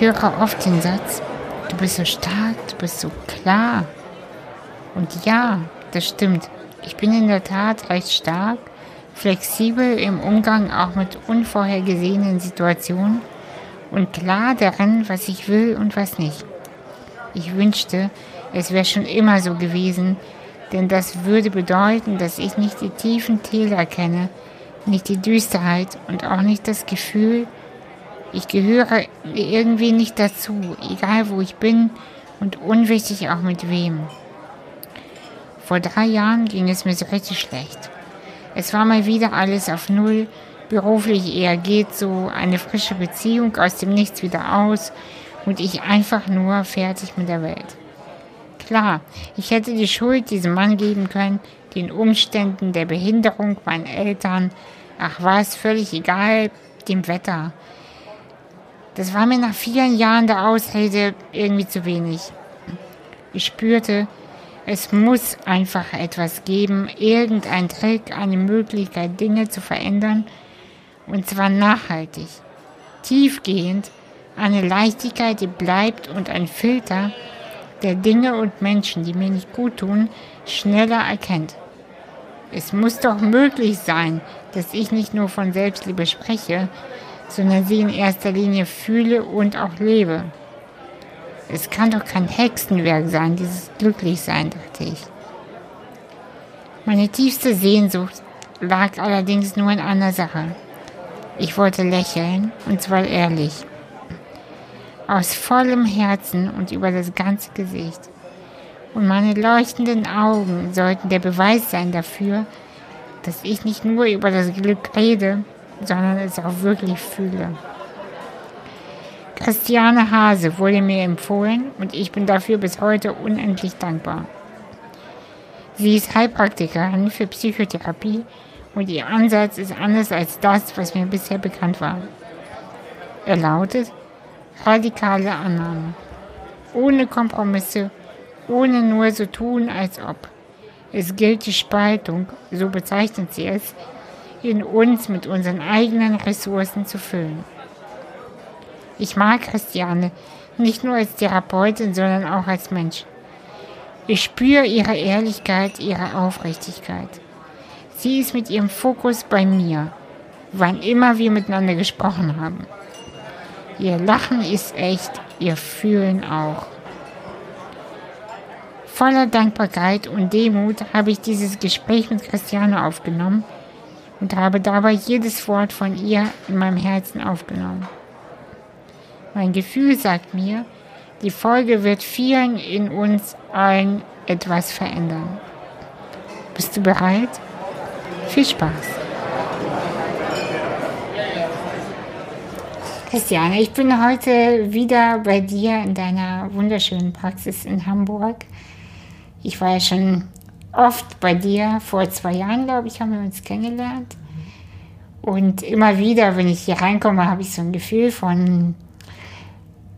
Ich höre oft den Satz, du bist so stark, du bist so klar. Und ja, das stimmt. Ich bin in der Tat recht stark, flexibel im Umgang auch mit unvorhergesehenen Situationen und klar darin, was ich will und was nicht. Ich wünschte, es wäre schon immer so gewesen, denn das würde bedeuten, dass ich nicht die tiefen Täler kenne, nicht die Düsterheit und auch nicht das Gefühl, ich gehöre irgendwie nicht dazu, egal wo ich bin und unwichtig auch mit wem. Vor drei Jahren ging es mir so richtig schlecht. Es war mal wieder alles auf Null, beruflich eher geht so, eine frische Beziehung aus dem Nichts wieder aus und ich einfach nur fertig mit der Welt. Klar, ich hätte die Schuld diesem Mann geben können, den Umständen, der Behinderung, meinen Eltern, ach was, völlig egal, dem Wetter. Das war mir nach vielen Jahren der Ausrede irgendwie zu wenig. Ich spürte, es muss einfach etwas geben, irgendein Trick, eine Möglichkeit, Dinge zu verändern, und zwar nachhaltig, tiefgehend, eine Leichtigkeit, die bleibt und ein Filter, der Dinge und Menschen, die mir nicht gut tun, schneller erkennt. Es muss doch möglich sein, dass ich nicht nur von Selbstliebe spreche, sondern sie in erster Linie fühle und auch lebe. Es kann doch kein Hexenwerk sein, dieses Glücklichsein, dachte ich. Meine tiefste Sehnsucht lag allerdings nur in einer Sache. Ich wollte lächeln, und zwar ehrlich aus vollem Herzen und über das ganze Gesicht. Und meine leuchtenden Augen sollten der Beweis sein dafür, dass ich nicht nur über das Glück rede, sondern es auch wirklich fühle. Christiane Hase wurde mir empfohlen und ich bin dafür bis heute unendlich dankbar. Sie ist Heilpraktikerin für Psychotherapie und ihr Ansatz ist anders als das, was mir bisher bekannt war. Er lautet, radikale Annahme. Ohne Kompromisse, ohne nur so tun, als ob. Es gilt die Spaltung, so bezeichnet sie es, in uns mit unseren eigenen Ressourcen zu füllen. Ich mag Christiane nicht nur als Therapeutin, sondern auch als Mensch. Ich spüre ihre Ehrlichkeit, ihre Aufrichtigkeit. Sie ist mit ihrem Fokus bei mir, wann immer wir miteinander gesprochen haben. Ihr Lachen ist echt, ihr Fühlen auch. Voller Dankbarkeit und Demut habe ich dieses Gespräch mit Christiane aufgenommen und habe dabei jedes Wort von ihr in meinem Herzen aufgenommen. Mein Gefühl sagt mir, die Folge wird vielen in uns allen etwas verändern. Bist du bereit? Viel Spaß! Christiane, ich bin heute wieder bei dir in deiner wunderschönen Praxis in Hamburg. Ich war ja schon oft bei dir, vor zwei Jahren, glaube ich, haben wir uns kennengelernt. Und immer wieder, wenn ich hier reinkomme, habe ich so ein Gefühl von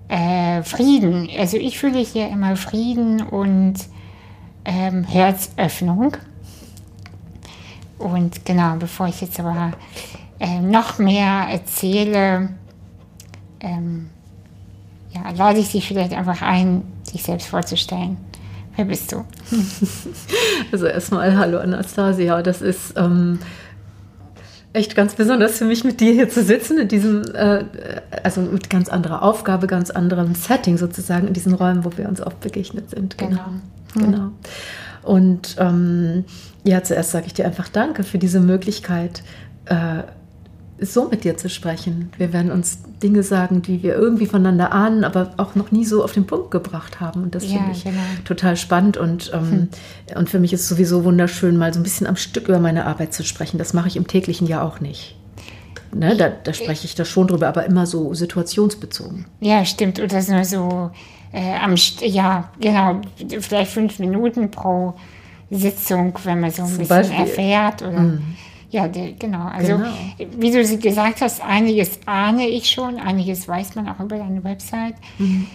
äh, Frieden. Also ich fühle hier immer Frieden und ähm, Herzöffnung. Und genau, bevor ich jetzt aber äh, noch mehr erzähle, ähm, ja, lade ich dich vielleicht einfach ein, dich selbst vorzustellen. Wer bist du? Also erstmal hallo Anastasia. Das ist ähm, echt ganz besonders für mich, mit dir hier zu sitzen, in diesem, äh, also mit ganz anderer Aufgabe, ganz anderem Setting sozusagen, in diesen Räumen, wo wir uns oft begegnet sind. Genau. Genau. genau. Und ähm, ja, zuerst sage ich dir einfach Danke für diese Möglichkeit, äh, so mit dir zu sprechen. Wir werden uns Dinge sagen, die wir irgendwie voneinander ahnen, aber auch noch nie so auf den Punkt gebracht haben. Und das ja, finde ich genau. total spannend. Und, ähm, hm. und für mich ist es sowieso wunderschön, mal so ein bisschen am Stück über meine Arbeit zu sprechen. Das mache ich im täglichen ja auch nicht. Ne, da, da spreche ich da schon drüber, aber immer so situationsbezogen. Ja, stimmt. Und das nur so äh, am, ja, genau, vielleicht fünf Minuten pro Sitzung, wenn man so ein Zum bisschen Beispiel. erfährt oder. Mhm. Ja, der, genau. Also, genau. wie du gesagt hast, einiges ahne ich schon, einiges weiß man auch über deine Website. Mhm.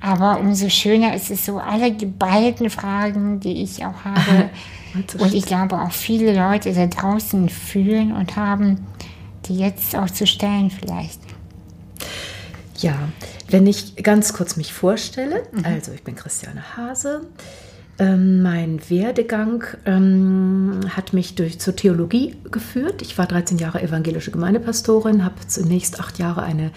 Aber umso schöner ist es so, alle geballten Fragen, die ich auch habe. und ich glaube auch viele Leute da draußen fühlen und haben, die jetzt auch zu stellen vielleicht. Ja, wenn ich ganz kurz mich vorstelle, also ich bin Christiane Hase. Ähm, mein Werdegang ähm, hat mich durch zur Theologie geführt. Ich war 13 Jahre evangelische Gemeindepastorin, habe zunächst acht Jahre eine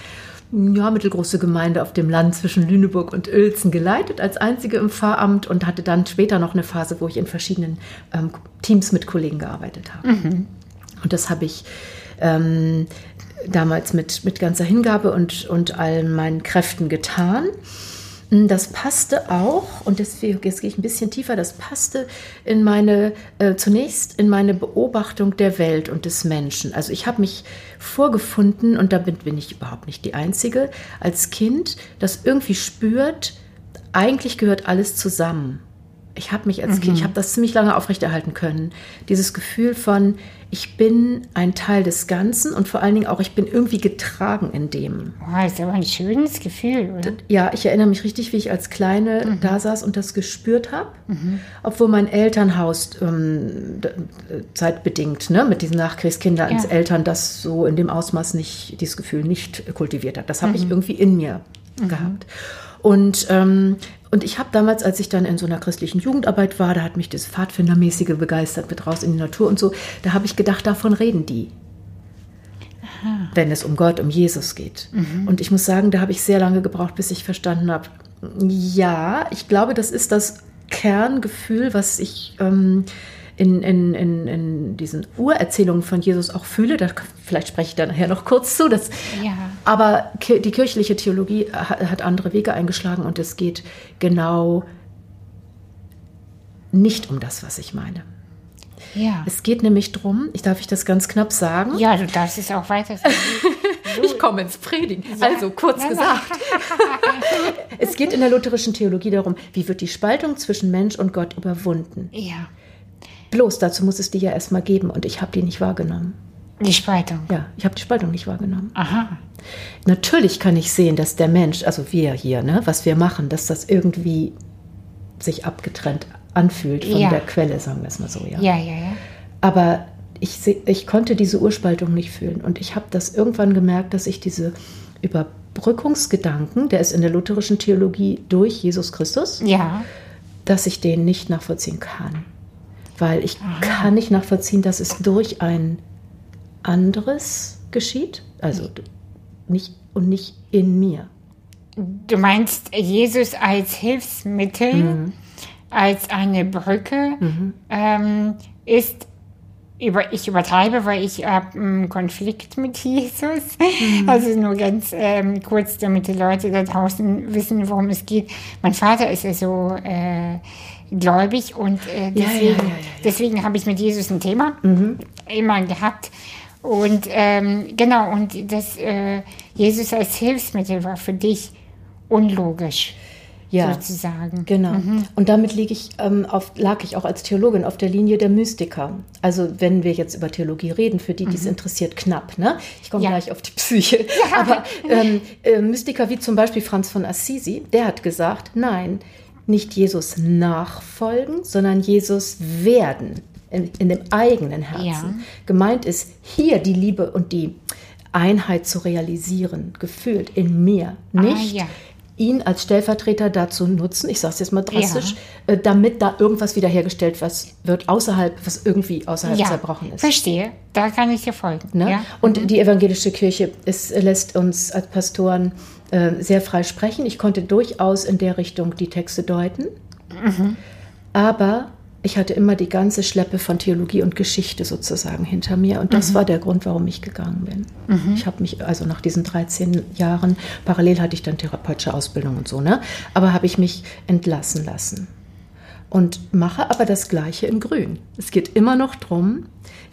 ja, mittelgroße Gemeinde auf dem Land zwischen Lüneburg und Uelzen geleitet, als einzige im Pfarramt und hatte dann später noch eine Phase, wo ich in verschiedenen ähm, Teams mit Kollegen gearbeitet habe. Und das habe ich ähm, damals mit, mit ganzer Hingabe und, und all meinen Kräften getan. Das passte auch, und deswegen, jetzt gehe ich ein bisschen tiefer, das passte in meine, äh, zunächst in meine Beobachtung der Welt und des Menschen. Also ich habe mich vorgefunden, und da bin, bin ich überhaupt nicht die Einzige, als Kind, das irgendwie spürt, eigentlich gehört alles zusammen. Ich habe mich als Kind, ich habe das ziemlich lange aufrechterhalten können. Dieses Gefühl von, ich bin ein Teil des Ganzen und vor allen Dingen auch, ich bin irgendwie getragen in dem. Das ist aber ein schönes Gefühl, oder? Ja, ich erinnere mich richtig, wie ich als Kleine da saß und das gespürt habe. Obwohl mein Elternhaus ähm, äh, zeitbedingt ne, mit diesen Nachkriegskindern Ja. als Eltern das so in dem Ausmaß nicht, dieses Gefühl nicht kultiviert hat. Das habe ich irgendwie in mir gehabt. Und, ähm, und ich habe damals, als ich dann in so einer christlichen Jugendarbeit war, da hat mich das Pfadfindermäßige begeistert mit raus in die Natur und so, da habe ich gedacht, davon reden die. Wenn es um Gott, um Jesus geht. Und ich muss sagen, da habe ich sehr lange gebraucht, bis ich verstanden habe, ja, ich glaube, das ist das Kerngefühl, was ich ähm, in, in, in, in diesen Urerzählungen von Jesus auch fühle. Da, vielleicht spreche ich da nachher noch kurz zu. Das, Ja. Aber die kirchliche Theologie hat, andere Wege eingeschlagen und es geht genau nicht um das, was ich meine. Ja. Es geht nämlich darum, ich darf ich das ganz knapp sagen, Ja, du darfst es auch weiter sagen. Ich komme ins Predigen. Also kurz Ja, na. gesagt. es geht in der lutherischen Theologie darum, wie wird die Spaltung zwischen Mensch und Gott überwunden. Ja. Bloß dazu muss es die ja erstmal geben und ich habe die nicht wahrgenommen. Die Spaltung. Ja, ich habe die Spaltung nicht wahrgenommen. Aha. Natürlich kann ich sehen, dass der Mensch, also wir hier, ne, was wir machen, dass das irgendwie sich abgetrennt anfühlt von Ja. der Quelle, sagen wir es mal so, ja. Ja, ja, ja. Aber ich, ich konnte diese Urspaltung nicht fühlen. Und ich habe das irgendwann gemerkt, dass ich diese Überbrückungsgedanken, der ist in der lutherischen Theologie durch Jesus Christus, Ja. dass ich den nicht nachvollziehen kann. Weil ich kann nicht nachvollziehen, dass es durch ein anderes geschieht. Also nicht und nicht in mir. Du meinst Jesus als Hilfsmittel, Mhm. als eine Brücke, ähm, ist, über, ich übertreibe, weil ich habe einen Konflikt mit Jesus. Mhm. Also nur ganz ähm, kurz, damit die Leute da draußen wissen, worum es geht. Mein Vater ist ja so äh, gläubig und äh, ja, deswegen, ja, ja, ja. deswegen habe ich mit Jesus ein Thema Mhm. immer gehabt. Und ähm, genau, und das äh, Jesus als Hilfsmittel war für dich unlogisch, Ja. sozusagen. Genau. Und damit lieg ich, ähm, auf, lag ich auch als Theologin auf der Linie der Mystiker. Also wenn wir jetzt über Theologie reden, für die, die es interessiert, knapp. Ne? Ich komme Ja. gleich auf die Psyche. Aber ähm, äh, Mystiker wie zum Beispiel Franz von Assisi, der hat gesagt, nein, nicht Jesus nachfolgen, sondern Jesus werden in, in dem eigenen Herzen. Ja. Gemeint ist hier die Liebe und die Einheit zu realisieren, gefühlt in mir, nicht ja. ihn als Stellvertreter dazu nutzen, ich sage es jetzt mal drastisch, äh, damit da irgendwas wiederhergestellt was wird außerhalb, was irgendwie außerhalb Ja, zerbrochen ist. verstehe. Da kann ich dir folgen. Ne? Ja? Und die evangelische Kirche es lässt uns als Pastoren äh, sehr frei sprechen. Ich konnte durchaus in der Richtung die Texte deuten, aber ich hatte immer die ganze Schleppe von Theologie und Geschichte sozusagen hinter mir. Und das war der Grund, warum ich gegangen bin. Ich habe mich, also nach diesen 13 Jahren, parallel hatte ich dann therapeutische Ausbildung und so, ne? Aber habe ich mich entlassen lassen. Und mache aber das Gleiche in Grün. Es geht immer noch darum,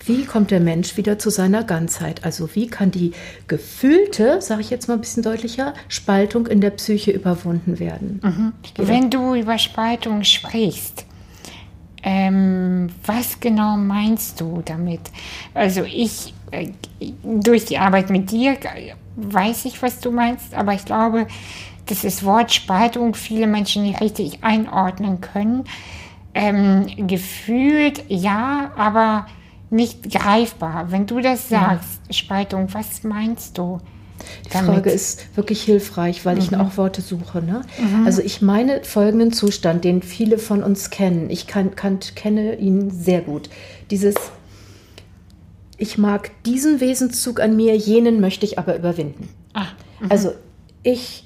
wie kommt der Mensch wieder zu seiner Ganzheit? Also wie kann die gefühlte, sage ich jetzt mal ein bisschen deutlicher, Spaltung in der Psyche überwunden werden? Gehe Wenn du über Spaltung sprichst, ähm, was genau meinst du damit? Also ich, äh, durch die Arbeit mit dir äh, weiß ich, was du meinst, aber ich glaube, dass das Wort Spaltung viele Menschen nicht richtig einordnen können. Ähm, gefühlt ja, aber nicht greifbar. Wenn du das sagst, Spaltung, was meinst du? Die Damit. Frage ist wirklich hilfreich, weil mhm. ich auch Worte suche. Ne? Mhm. Also ich meine folgenden Zustand, den viele von uns kennen. Ich kann, kann, kenne ihn sehr gut. Dieses, ich mag diesen Wesenszug an mir, jenen möchte ich aber überwinden. Ah, mhm. also ich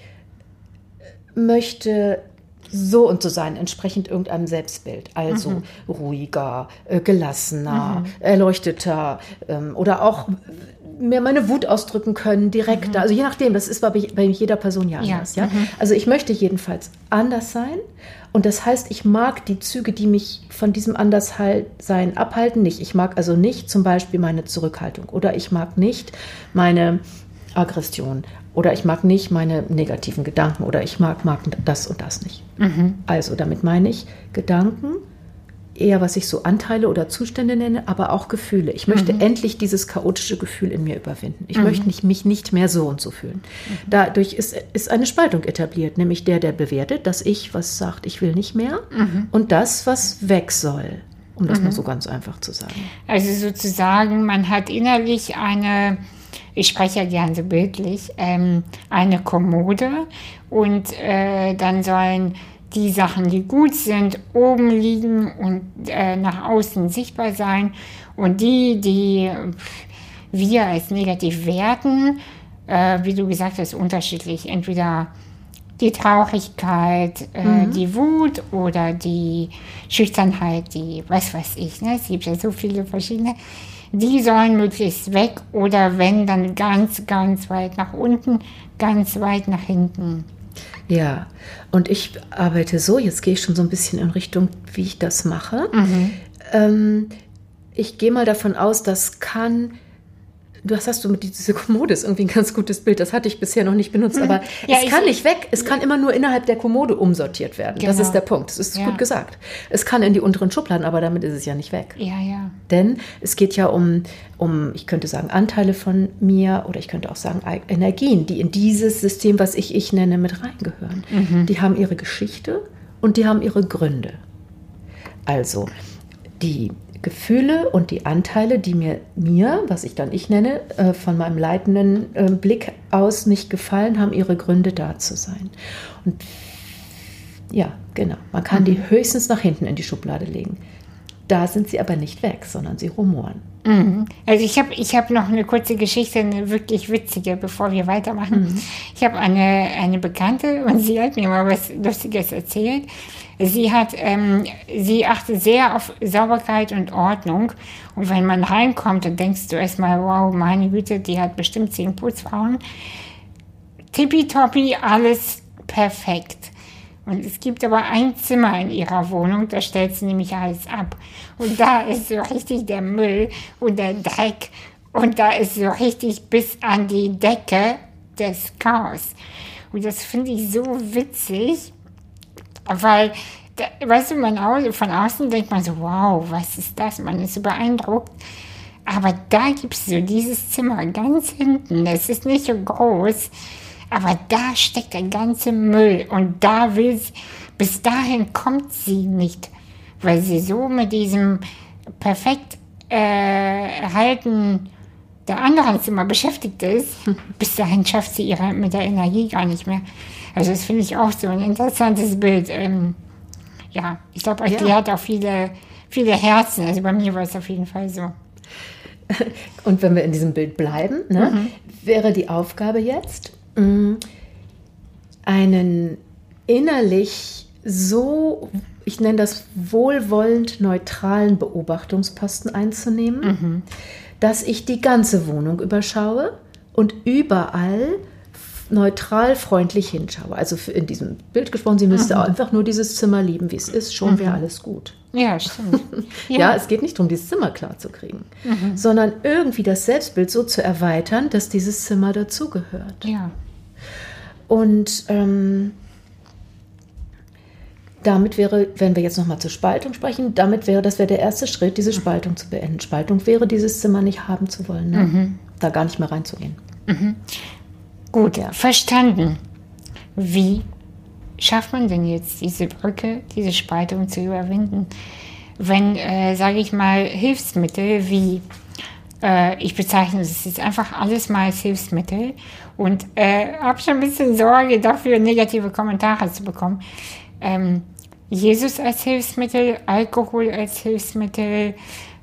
möchte so und so sein, entsprechend irgendeinem Selbstbild. Also mhm. ruhiger, äh, gelassener, mhm. erleuchteter ähm, oder auch mehr meine Wut ausdrücken können, direkter. Mhm. Also je nachdem, das ist bei, bei jeder Person ja anders. Ja. ja? Mhm. Also ich möchte jedenfalls anders sein. Und das heißt, ich mag die Züge, die mich von diesem Anderssein abhalten, nicht. Ich mag also nicht zum Beispiel meine Zurückhaltung oder ich mag nicht meine Aggression oder ich mag nicht meine negativen Gedanken oder ich mag, mag das und das nicht. Mhm. Also damit meine ich Gedanken, eher was ich so Anteile oder Zustände nenne, aber auch Gefühle. Ich möchte mhm. endlich dieses chaotische Gefühl in mir überwinden. Ich mhm. möchte nicht, mich nicht mehr so und so fühlen. Mhm. Dadurch ist, ist eine Spaltung etabliert, nämlich der, der bewertet, dass ich was sagt, ich will nicht mehr mhm. und das, was weg soll. Um das mal mhm. so ganz einfach zu sagen. Also sozusagen, man hat innerlich eine ich spreche ja gerne so bildlich, ähm, eine Kommode und äh, dann sollen die Sachen, die gut sind, oben liegen und äh, nach außen sichtbar sein und die, die wir als negativ werten, äh, wie du gesagt hast, unterschiedlich. Entweder die Traurigkeit, äh, mhm. die Wut oder die Schüchternheit, die was weiß ich. Ne? Es gibt ja so viele verschiedene die sollen möglichst weg oder wenn, dann ganz, ganz weit nach unten, ganz weit nach hinten. Ja, und ich arbeite so, jetzt gehe ich schon so ein bisschen in Richtung, wie ich das mache. Mhm. Ähm, ich gehe mal davon aus, das kann du hast, hast du mit dieser Kommode ist irgendwie ein ganz gutes Bild. Das hatte ich bisher noch nicht benutzt, mhm. aber ja, es kann nicht weg. Es kann immer nur innerhalb der Kommode umsortiert werden. Genau. Das ist der Punkt. Das ist ja. gut gesagt. Es kann in die unteren Schubladen, aber damit ist es ja nicht weg. Ja, ja. Denn es geht ja um, um, ich könnte sagen, Anteile von mir oder ich könnte auch sagen Energien, die in dieses System, was ich ich nenne, mit reingehören. Mhm. Die haben ihre Geschichte und die haben ihre Gründe. Also die Gefühle und die Anteile, die mir, mir was ich dann ich nenne, äh, von meinem leitenden äh, Blick aus nicht gefallen, haben ihre Gründe da zu sein. Und ja, genau. Man kann mhm. die höchstens nach hinten in die Schublade legen. Da sind sie aber nicht weg, sondern sie rumoren. Mhm. Also ich habe ich hab noch eine kurze Geschichte, eine wirklich witzige, bevor wir weitermachen. Mhm. Ich habe eine, eine Bekannte und sie hat mir mal was Lustiges erzählt. Sie hat, ähm, sie achtet sehr auf Sauberkeit und Ordnung. Und wenn man reinkommt, dann denkst du erstmal, wow, meine Güte, die hat bestimmt zehn Putzfrauen. Tippitoppi, alles perfekt. Und es gibt aber ein Zimmer in ihrer Wohnung, da stellt sie nämlich alles ab. Und da ist so richtig der Müll und der Dreck. Und da ist so richtig bis an die Decke des Chaos. Und das finde ich so witzig, weil, weißt du, man, von außen denkt man so, wow, was ist das? Man ist so beeindruckt. Aber da gibt es so dieses Zimmer ganz hinten. Das ist nicht so groß. Aber da steckt der ganze Müll und da will sie, bis dahin kommt sie nicht, weil sie so mit diesem perfekt äh, Halten der anderen Zimmer beschäftigt ist. Bis dahin schafft sie ihre mit der Energie gar nicht mehr. Also das finde ich auch so ein interessantes Bild. Ähm, ja, ich glaube, ja. die hat auch viele, viele Herzen. Also bei mir war es auf jeden Fall so. Und wenn wir in diesem Bild bleiben, ne, mhm. wäre die Aufgabe jetzt, Mm. einen innerlich so, ich nenne das wohlwollend neutralen Beobachtungsposten einzunehmen, mhm. dass ich die ganze Wohnung überschaue und überall neutral freundlich hinschaue. Also in diesem Bild gesprochen, sie müsste mhm. einfach nur dieses Zimmer lieben, wie es ist, schon mhm. wäre alles gut. Ja, stimmt. Ja. ja. es geht nicht darum, dieses Zimmer klar zu kriegen, mhm. sondern irgendwie das Selbstbild so zu erweitern, dass dieses Zimmer dazugehört. Ja. Und ähm, damit wäre, wenn wir jetzt nochmal zur Spaltung sprechen, damit wäre, das wäre der erste Schritt, diese Spaltung zu beenden. Spaltung wäre, dieses Zimmer nicht haben zu wollen, ne? mhm. da gar nicht mehr reinzugehen. Gut, ja. verstanden. Wie schafft man denn jetzt diese Brücke, diese Spaltung zu überwinden? Wenn, äh, sage ich mal, Hilfsmittel wie äh, ich bezeichne es jetzt einfach alles mal als Hilfsmittel und äh, habe schon ein bisschen Sorge dafür, negative Kommentare zu bekommen. Ähm, Jesus als Hilfsmittel, Alkohol als Hilfsmittel,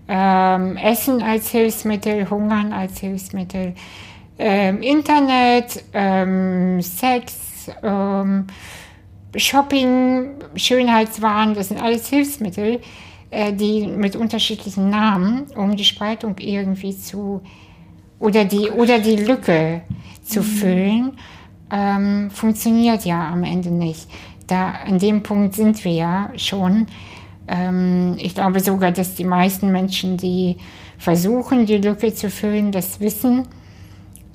ähm, Essen als Hilfsmittel, Hungern als Hilfsmittel, ähm, Internet, ähm, Sex, ähm, Shopping, Schönheitswaren, das sind alles Hilfsmittel, äh, die mit unterschiedlichen Namen, um die Spaltung irgendwie zu oder die oder die Lücke zu mhm. füllen, ähm, funktioniert ja am Ende nicht. Da an dem Punkt sind wir ja schon. Ähm, ich glaube sogar, dass die meisten Menschen, die versuchen, die Lücke zu füllen, das wissen,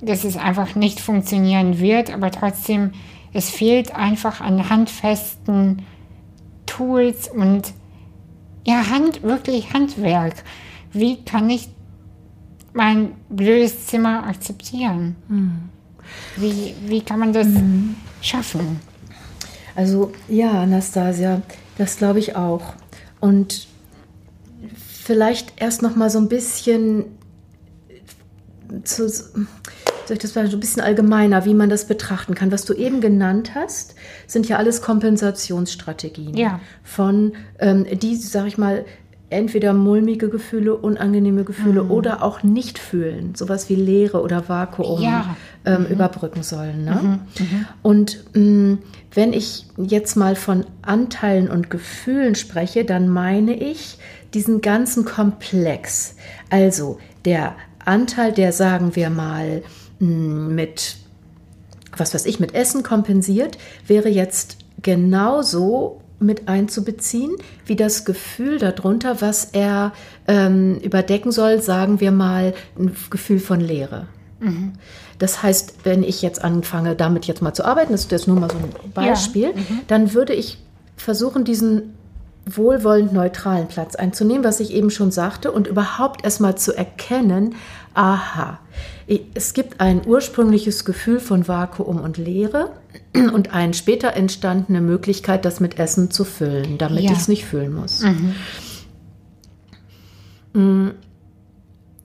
dass es einfach nicht funktionieren wird, aber trotzdem, es fehlt einfach an handfesten Tools und ja, Hand, wirklich Handwerk. Wie kann ich mein blödes Zimmer akzeptieren? Mhm. Wie, wie kann man das mhm. schaffen? Also ja, Anastasia, das glaube ich auch. Und vielleicht erst noch mal so ein bisschen zu, soll ich das mal so ein bisschen allgemeiner, wie man das betrachten kann. Was du eben genannt hast, sind ja alles Kompensationsstrategien. Ja. Von, ähm, die, sag ich mal, entweder mulmige Gefühle, unangenehme Gefühle mhm. oder auch nicht fühlen, sowas wie Leere oder Vakuum ja. ähm, mhm. überbrücken sollen. Ne? Mhm. mhm. Und mh, mm, wenn ich jetzt mal von Anteilen und Gefühlen spreche, dann meine ich diesen ganzen Komplex. Also der Anteil, der sagen wir mal mit, was weiß ich, mit Essen kompensiert, wäre jetzt genauso mit einzubeziehen, wie das Gefühl darunter, was er ähm, überdecken soll, sagen wir mal, ein Gefühl von Leere. Mhm. Das heißt, wenn ich jetzt anfange, damit jetzt mal zu arbeiten, das ist jetzt nur mal so ein Beispiel, ja. mhm. dann würde ich versuchen, diesen wohlwollend neutralen Platz einzunehmen, was ich eben schon sagte, und überhaupt erstmal zu erkennen, aha, es gibt ein ursprüngliches Gefühl von Vakuum und Leere und eine später entstandene Möglichkeit, das mit Essen zu füllen, damit ja. ich es nicht füllen muss. Mhm. Mm,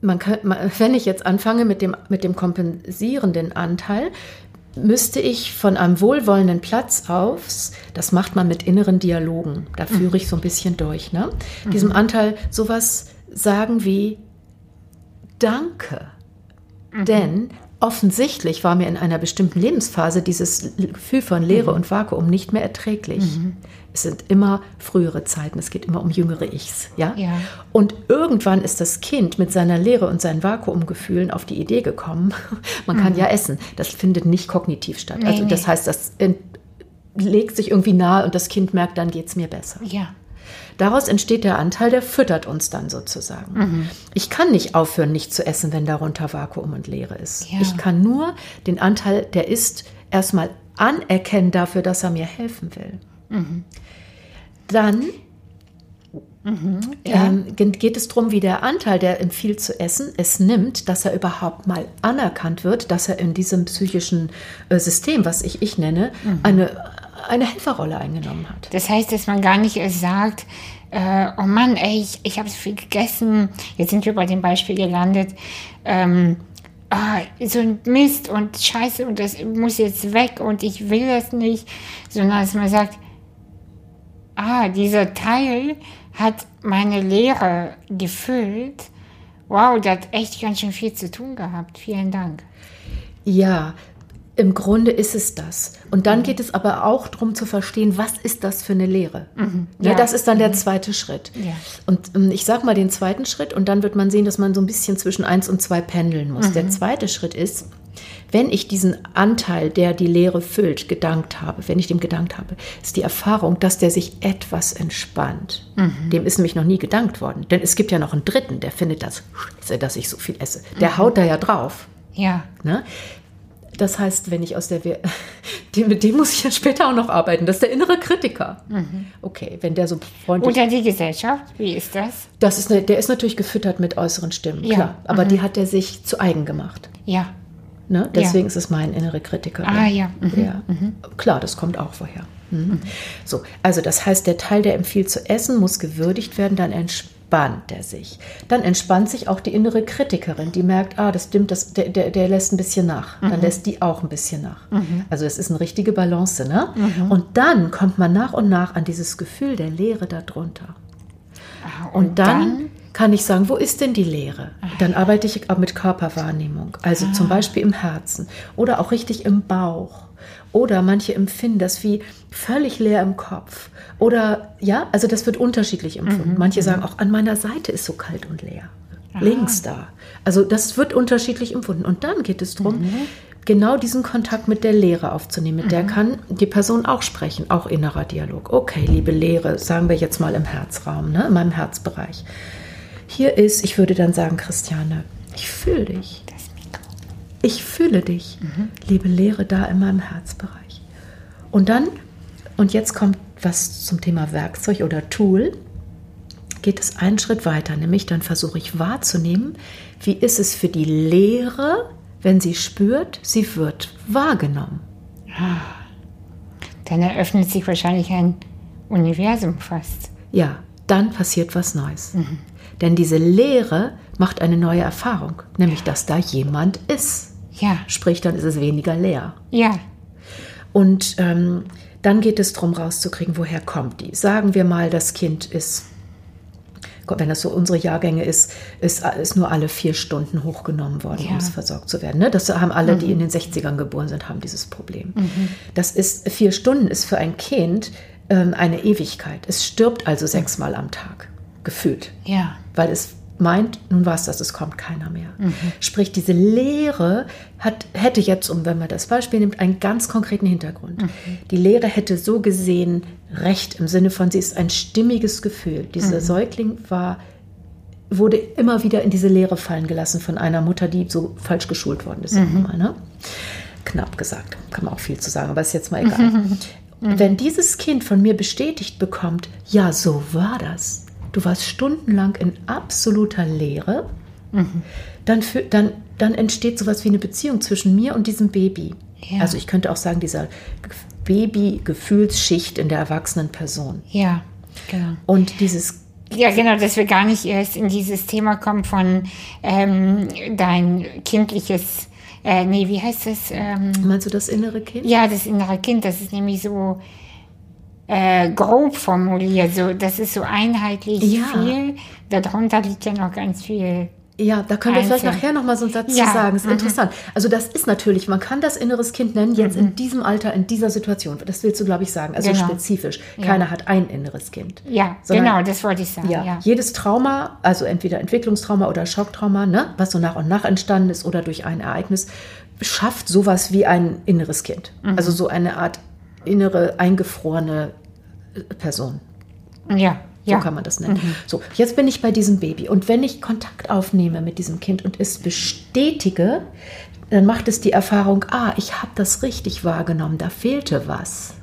man kann, wenn ich jetzt anfange mit dem, mit dem kompensierenden Anteil, müsste ich von einem wohlwollenden Platz aus, das macht man mit inneren Dialogen, da führe mhm. ich so ein bisschen durch, ne? Mhm. diesem Anteil sowas sagen wie Danke. Mhm. Denn offensichtlich war mir in einer bestimmten Lebensphase dieses Gefühl von Leere mhm. und Vakuum nicht mehr erträglich. Mhm. Es sind immer frühere Zeiten, es geht immer um jüngere Ichs. Ja? ja? Und irgendwann ist das Kind mit seiner Leere und seinen Vakuumgefühlen auf die Idee gekommen, man kann mhm. ja essen. Das findet nicht kognitiv statt. Nee, also das nee. heißt, das legt sich irgendwie nahe und das Kind merkt, dann geht es mir besser. Ja. Daraus entsteht der Anteil, der füttert uns dann sozusagen. Mhm. Ich kann nicht aufhören, nicht zu essen, wenn darunter Vakuum und Leere ist. Ja. Ich kann nur den Anteil, der ist, erstmal anerkennen dafür, dass er mir helfen will. Mhm. Dann Mhm, ja. ähm, geht es darum, wie der Anteil, der empfiehlt zu essen, es nimmt, dass er überhaupt mal anerkannt wird, dass er in diesem psychischen äh, System, was ich ich nenne, mhm. eine eine Helferrolle eingenommen hat. Das heißt, dass man gar nicht erst sagt, äh, oh Mann, ey, ich, ich habe so viel gegessen. Jetzt sind wir bei dem Beispiel gelandet. Ähm, ah, so ein Mist und Scheiße und das muss jetzt weg und ich will das nicht, sondern dass man sagt, ah, dieser Teil hat meine Lehre gefüllt. Wow, der hat echt ganz schön viel zu tun gehabt. Vielen Dank. Ja, im Grunde ist es das. Und dann mhm. geht es aber auch darum zu verstehen, was ist das für eine Lehre? Mhm. Ja. ja. das ist dann mhm. der zweite Schritt. Ja. Und ähm, ich sage mal den zweiten Schritt und dann wird man sehen, dass man so ein bisschen zwischen eins und zwei pendeln muss. Mhm. Der zweite Schritt ist, wenn ich diesen Anteil, der die Lehre füllt, gedankt habe, wenn ich dem gedankt habe, ist die Erfahrung, dass der sich etwas entspannt. Mhm. Dem ist nämlich noch nie gedankt worden. Denn es gibt ja noch einen Dritten, der findet das, dass ich so viel esse. Der mhm. haut da ja drauf. Ja. Ne? Das heißt, wenn ich aus der, We mit dem muss ich ja später auch noch arbeiten. Das ist der innere Kritiker. Mhm. Okay, wenn der so freundlich. Oder die Gesellschaft, wie ist das? Das ist, eine, der ist natürlich gefüttert mit äußeren Stimmen, ja. klar. Aber mhm. die hat er sich zu eigen gemacht. Ja. Ne? Deswegen ja. ist es mein innere Kritiker. Ah ja. Mhm. ja. Mhm. Klar, das kommt auch vorher. Mhm. So, also das heißt, der Teil, der empfiehlt zu essen, muss gewürdigt werden, dann entspannt entspannt er sich. Dann entspannt sich auch die innere Kritikerin, die merkt, ah, das stimmt, das, der, der, der lässt ein bisschen nach. Dann lässt die auch ein bisschen nach. Also es ist eine richtige Balance. Ne? Und dann kommt man nach und nach an dieses Gefühl der Leere darunter. Und, dann, kann ich sagen, wo ist denn die Leere? Dann arbeite ich auch mit Körperwahrnehmung, also zum Beispiel im Herzen oder auch richtig im Bauch. Oder manche empfinden das wie völlig leer im Kopf. Oder ja, also das wird unterschiedlich empfunden. Manche sagen auch, an meiner Seite ist so kalt und leer. Links da. Also das wird unterschiedlich empfunden. Und dann geht es darum, genau diesen Kontakt mit der Lehre aufzunehmen. Mit der kann die Person auch sprechen, auch innerer Dialog. Okay, liebe Lehre, sagen wir jetzt mal im Herzraum, ne, in meinem Herzbereich. Hier ist, ich würde dann sagen, Christiane, ich fühle dich. Ich fühle dich, liebe Lehre, da in meinem Herzbereich. Und dann, und jetzt kommt was zum Thema Werkzeug oder Tool, geht es einen Schritt weiter, nämlich dann versuche ich wahrzunehmen, wie ist es für die Lehre, wenn sie spürt, sie wird wahrgenommen. Dann eröffnet sich wahrscheinlich ein Universum fast. Ja, dann passiert was Neues. Denn diese Lehre macht eine neue Erfahrung, nämlich dass da jemand ist. Ja, Sprich, dann ist es weniger leer. ja, Und ähm, dann geht es darum, rauszukriegen, woher kommt die. Sagen wir mal, das Kind ist, wenn das so unsere Jahrgänge ist, ist, ist nur alle vier Stunden hochgenommen worden, Ja. um es versorgt zu werden. Ne? Das haben alle, die in den 60ern geboren sind, haben dieses Problem. Das ist, vier Stunden ist für ein Kind ähm, eine Ewigkeit. Es stirbt also sechsmal am Tag, gefühlt ja. weil es meint, nun war es das, es kommt keiner mehr. Sprich, diese Lehre hat, hätte jetzt, um wenn man das Beispiel nimmt, einen ganz konkreten Hintergrund. Die Lehre hätte so gesehen recht im Sinne von, sie ist ein stimmiges Gefühl. Dieser Säugling war wurde immer wieder in diese Leere fallen gelassen von einer Mutter, die so falsch geschult worden ist. wir Mal, ne? Knapp gesagt, kann man auch viel zu sagen, aber ist jetzt mal egal. Wenn dieses Kind von mir bestätigt bekommt, ja, so war das, du warst stundenlang in absoluter Leere, dann, fü- dann, dann entsteht sowas wie eine Beziehung zwischen mir und diesem Baby. Ja. Also ich könnte auch sagen, dieser Baby-Gefühlsschicht in der erwachsenen Person. Ja, genau. Und dieses Ja, genau, dass wir gar nicht erst in dieses Thema kommen von ähm, dein kindliches, äh, nee, wie heißt das? Ähm, Meinst du das innere Kind? ja, das innere Kind, das ist nämlich so äh, grob formuliert, so, das ist so einheitlich Ja. viel. Darunter liegt ja noch ganz viel. Ja, da können wir vielleicht nachher noch mal so einen Satz Ja, zu sagen. Ist mhm. interessant. Also das ist natürlich, man kann das inneres Kind nennen, jetzt in diesem Alter, in dieser Situation. Das willst du, glaube ich, sagen. Also Genau. spezifisch. Keiner hat ein inneres Kind. Ja, Sondern- genau, das wollte ich sagen. Ja, Ja, jedes Trauma, also entweder Entwicklungstrauma oder Schocktrauma, ne, was so nach und nach entstanden ist oder durch ein Ereignis, schafft sowas wie ein inneres Kind. Mhm. Also so eine Art innere, eingefrorene äh, Person. ja. So ja. kann man das nennen. So, jetzt bin ich bei diesem Baby. Und wenn ich Kontakt aufnehme mit diesem Kind und es bestätige, dann macht es die Erfahrung, ah, ich habe das richtig wahrgenommen, da fehlte was.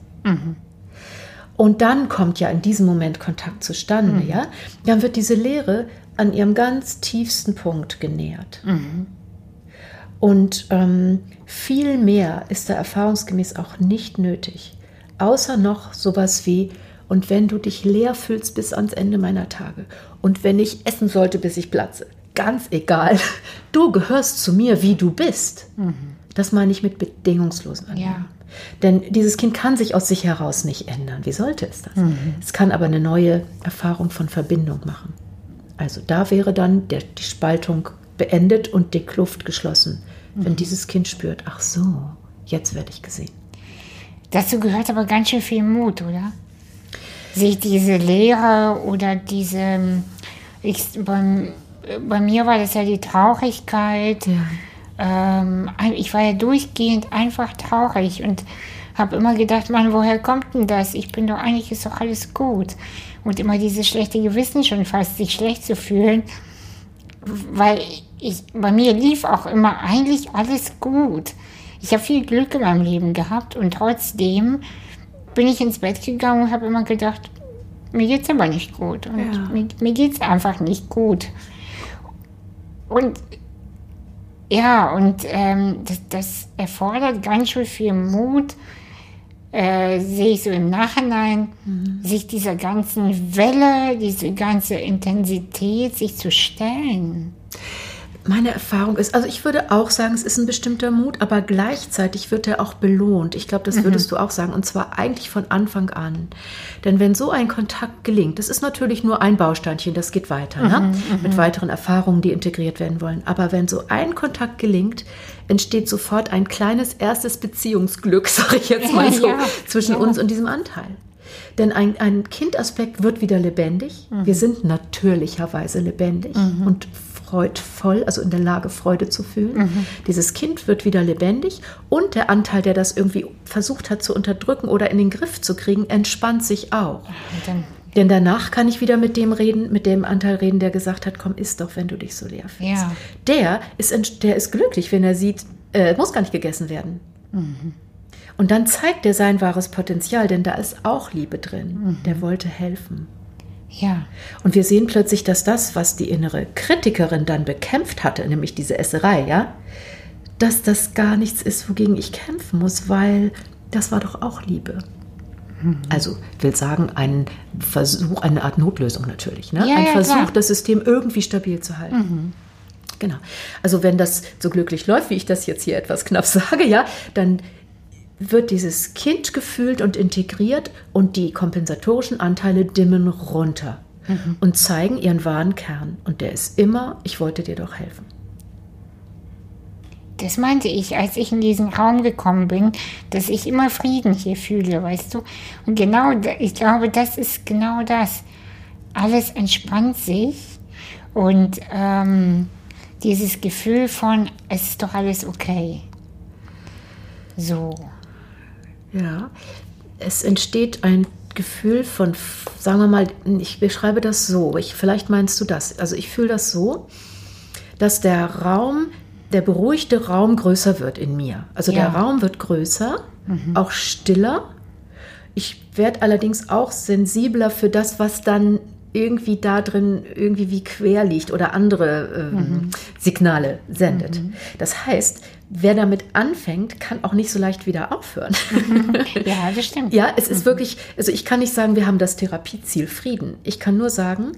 Und dann kommt ja in diesem Moment Kontakt zustande, ja? Dann wird diese Lehre an ihrem ganz tiefsten Punkt genährt. Und ähm, viel mehr ist da erfahrungsgemäß auch nicht nötig. Außer noch sowas wie, und wenn du dich leer fühlst bis ans Ende meiner Tage und wenn ich essen sollte, bis ich platze, ganz egal, du gehörst zu mir, wie du bist. Das meine ich mit bedingungslosen Annehmen. Ja. Denn dieses Kind kann sich aus sich heraus nicht ändern. Wie sollte es das? Es kann aber eine neue Erfahrung von Verbindung machen. Also da wäre dann der, die Spaltung beendet und die Kluft geschlossen. Wenn dieses Kind spürt, ach so, jetzt werde ich gesehen. Dazu gehört aber ganz schön viel Mut, oder? Sich diese Lehre oder diese, ich, bei, bei mir war das ja die Traurigkeit. Ähm, ich war ja durchgehend einfach traurig und habe immer gedacht, Mann, woher kommt denn das? Ich bin doch eigentlich, ist doch alles gut. Und immer dieses schlechte Gewissen schon fast, sich schlecht zu fühlen, weil ich, bei mir lief auch immer eigentlich alles gut. Ich habe viel Glück in meinem Leben gehabt und trotzdem bin ich ins Bett gegangen und habe immer gedacht, mir geht's aber nicht gut und Ja. mir, mir geht's einfach nicht gut. Und ja, und ähm, das, das erfordert ganz schön viel Mut, äh, sehe ich so im Nachhinein, mhm. sich dieser ganzen Welle, diese ganze Intensität, sich zu stellen. Meine Erfahrung ist, also ich würde auch sagen, es ist ein bestimmter Mut, aber gleichzeitig wird er auch belohnt. Ich glaube, das mhm. würdest du auch sagen, und zwar eigentlich von Anfang an. Denn wenn so ein Kontakt gelingt, das ist natürlich nur ein Bausteinchen, das geht weiter, ne? mhm, ne? mit weiteren Erfahrungen, die integriert werden wollen. Aber wenn so ein Kontakt gelingt, entsteht sofort ein kleines erstes Beziehungsglück, sage ich jetzt mal so, ja, zwischen ja. uns und diesem Anteil. Denn ein, ein Kindaspekt wird wieder lebendig. Mhm. Wir sind natürlicherweise lebendig mhm. und freudvoll, also in der Lage, Freude zu fühlen. Mhm. Dieses Kind wird wieder lebendig und der Anteil, der das irgendwie versucht hat zu unterdrücken oder in den Griff zu kriegen, entspannt sich auch. Denn danach kann ich wieder mit dem reden, mit dem Anteil reden, der gesagt hat, komm, isst doch, wenn du dich so leer fühlst. Ja. Der, ist, der ist glücklich, wenn er sieht, äh, muss gar nicht gegessen werden. Mhm. Und dann zeigt er sein wahres Potenzial, denn da ist auch Liebe drin. Mhm. Der wollte helfen. Ja. Und wir sehen plötzlich, dass das, was die innere Kritikerin dann bekämpft hatte, nämlich diese Esserei, ja, dass das gar nichts ist, wogegen ich kämpfen muss, weil das war doch auch Liebe. Mhm. Also will sagen, ein Versuch, eine Art Notlösung natürlich. Ne? Ja, ein ja, Versuch, klar. das System irgendwie stabil zu halten. Mhm. Genau. Also wenn das so glücklich läuft, wie ich das jetzt hier etwas knapp sage, ja, dann wird dieses Kind gefühlt und integriert und die kompensatorischen Anteile dimmen runter mhm. und zeigen ihren wahren Kern. Und der ist immer, ich wollte dir doch helfen. Das meinte ich, als ich in diesen Raum gekommen bin, dass ich immer Frieden hier fühle, weißt du? Und genau, ich glaube, das ist genau das. Alles entspannt sich und ähm, dieses Gefühl von, es ist doch alles okay. So. Ja, es entsteht ein Gefühl von, sagen wir mal, ich beschreibe das so, ich, vielleicht meinst du das. Also ich fühle das so, dass der Raum, der beruhigte Raum größer wird in mir. Also ja. der Raum wird größer, mhm. auch stiller. Ich werde allerdings auch sensibler für das, was dann irgendwie da drin irgendwie wie quer liegt oder andere ähm, mhm. Signale sendet. Mhm. Das heißt, wer damit anfängt, kann auch nicht so leicht wieder aufhören. ja, das stimmt. Ja, es ist mhm. wirklich, also ich kann nicht sagen, wir haben das Therapieziel Frieden. Ich kann nur sagen,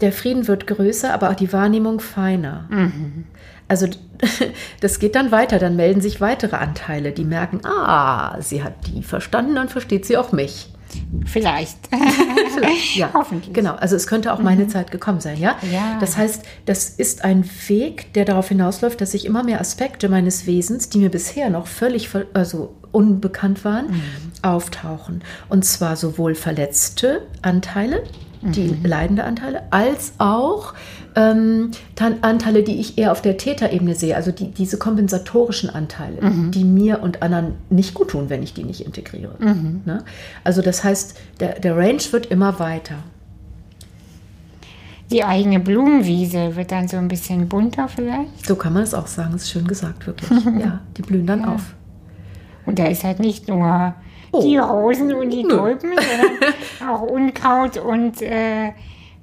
der Frieden wird größer, aber auch die Wahrnehmung feiner. Mhm. Also das geht dann weiter, dann melden sich weitere Anteile, die merken, ah, sie hat die verstanden, dann versteht sie auch mich. Vielleicht. Vielleicht. Ja, hoffentlich. Genau, also es könnte auch meine mhm. Zeit gekommen sein, ja? ja? Das heißt, das ist ein Weg, der darauf hinausläuft, dass ich immer mehr Aspekte meines Wesens, die mir bisher noch völlig also unbekannt waren, mhm. auftauchen. Und zwar sowohl verletzte Anteile, die mhm. leidende Anteile, als auch ähm, Anteile, die ich eher auf der Täterebene sehe, also die, diese kompensatorischen Anteile, mhm. die mir und anderen nicht gut tun, wenn ich die nicht integriere. Mhm. Ne? Also das heißt, der, der Range wird immer weiter. Die eigene Blumenwiese wird dann so ein bisschen bunter vielleicht? So kann man es auch sagen, ist schön gesagt, wirklich. ja, die blühen dann ja. auf. Und da ist halt nicht nur oh. die Rosen und die Tulpen, sondern auch Unkraut und äh,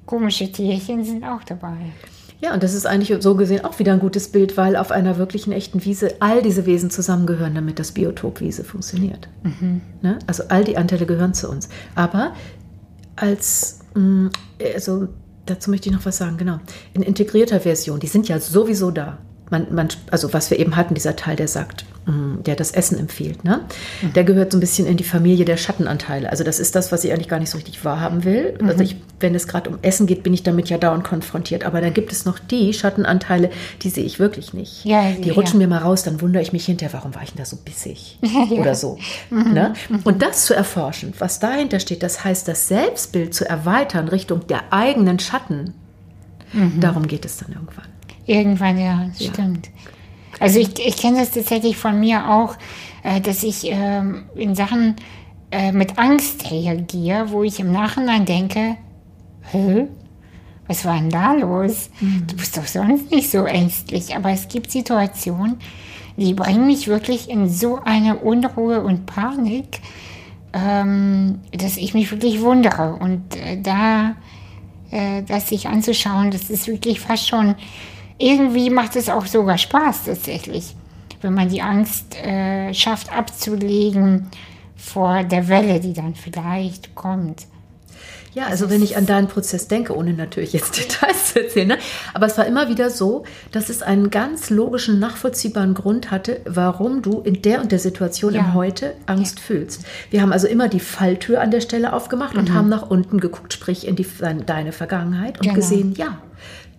komische Tierchen sind auch dabei. Ja, und das ist eigentlich so gesehen auch wieder ein gutes Bild, weil auf einer wirklichen echten Wiese all diese Wesen zusammengehören, damit das Biotop Wiese funktioniert. Mhm. Ne? Also all die Anteile gehören zu uns. Aber als, mm, also dazu möchte ich noch was sagen, genau. In integrierter Version, die sind ja sowieso da man, man, also was wir eben hatten, dieser Teil, der sagt, mm, der das Essen empfiehlt, ne? Mhm. der gehört so ein bisschen in die Familie der Schattenanteile. Also das ist das, was ich eigentlich gar nicht so richtig wahrhaben will. Mhm. Also ich, wenn es gerade um Essen geht, bin ich damit ja dauernd konfrontiert. Aber dann gibt es noch die Schattenanteile, die sehe ich wirklich nicht. Ja, die rutschen ja. mir mal raus, dann wundere ich mich hinterher, warum war ich denn da so bissig ja. oder so. Mhm. Ne? Mhm. Und das zu erforschen, was dahinter steht, das heißt, das Selbstbild zu erweitern Richtung der eigenen Schatten, darum geht es dann irgendwann. Irgendwann, ja, ja. stimmt. Also ich, ich kenne das tatsächlich von mir auch, äh, dass ich äh, in Sachen äh, mit Angst reagiere, wo ich im Nachhinein denke, Hä? was war denn da los? Mhm. Du bist doch sonst nicht so ängstlich. Aber es gibt Situationen, die bringen mich wirklich in so eine Unruhe und Panik, ähm, dass ich mich wirklich wundere. Und äh, da äh, das sich anzuschauen, das ist wirklich fast schon irgendwie macht es auch sogar Spaß tatsächlich, wenn man die Angst äh, schafft abzulegen, vor der Welle, die dann vielleicht kommt. Ja, also wenn ich an deinen Prozess denke, ohne natürlich jetzt Details zu erzählen, ne? aber es war immer wieder so, dass es einen ganz logischen, nachvollziehbaren Grund hatte, warum du in der und der Situation Ja. im Heute Angst fühlst. Wir haben also immer die Falltür an der Stelle aufgemacht und haben nach unten geguckt, sprich in die, deine Vergangenheit und Genau. gesehen, ja,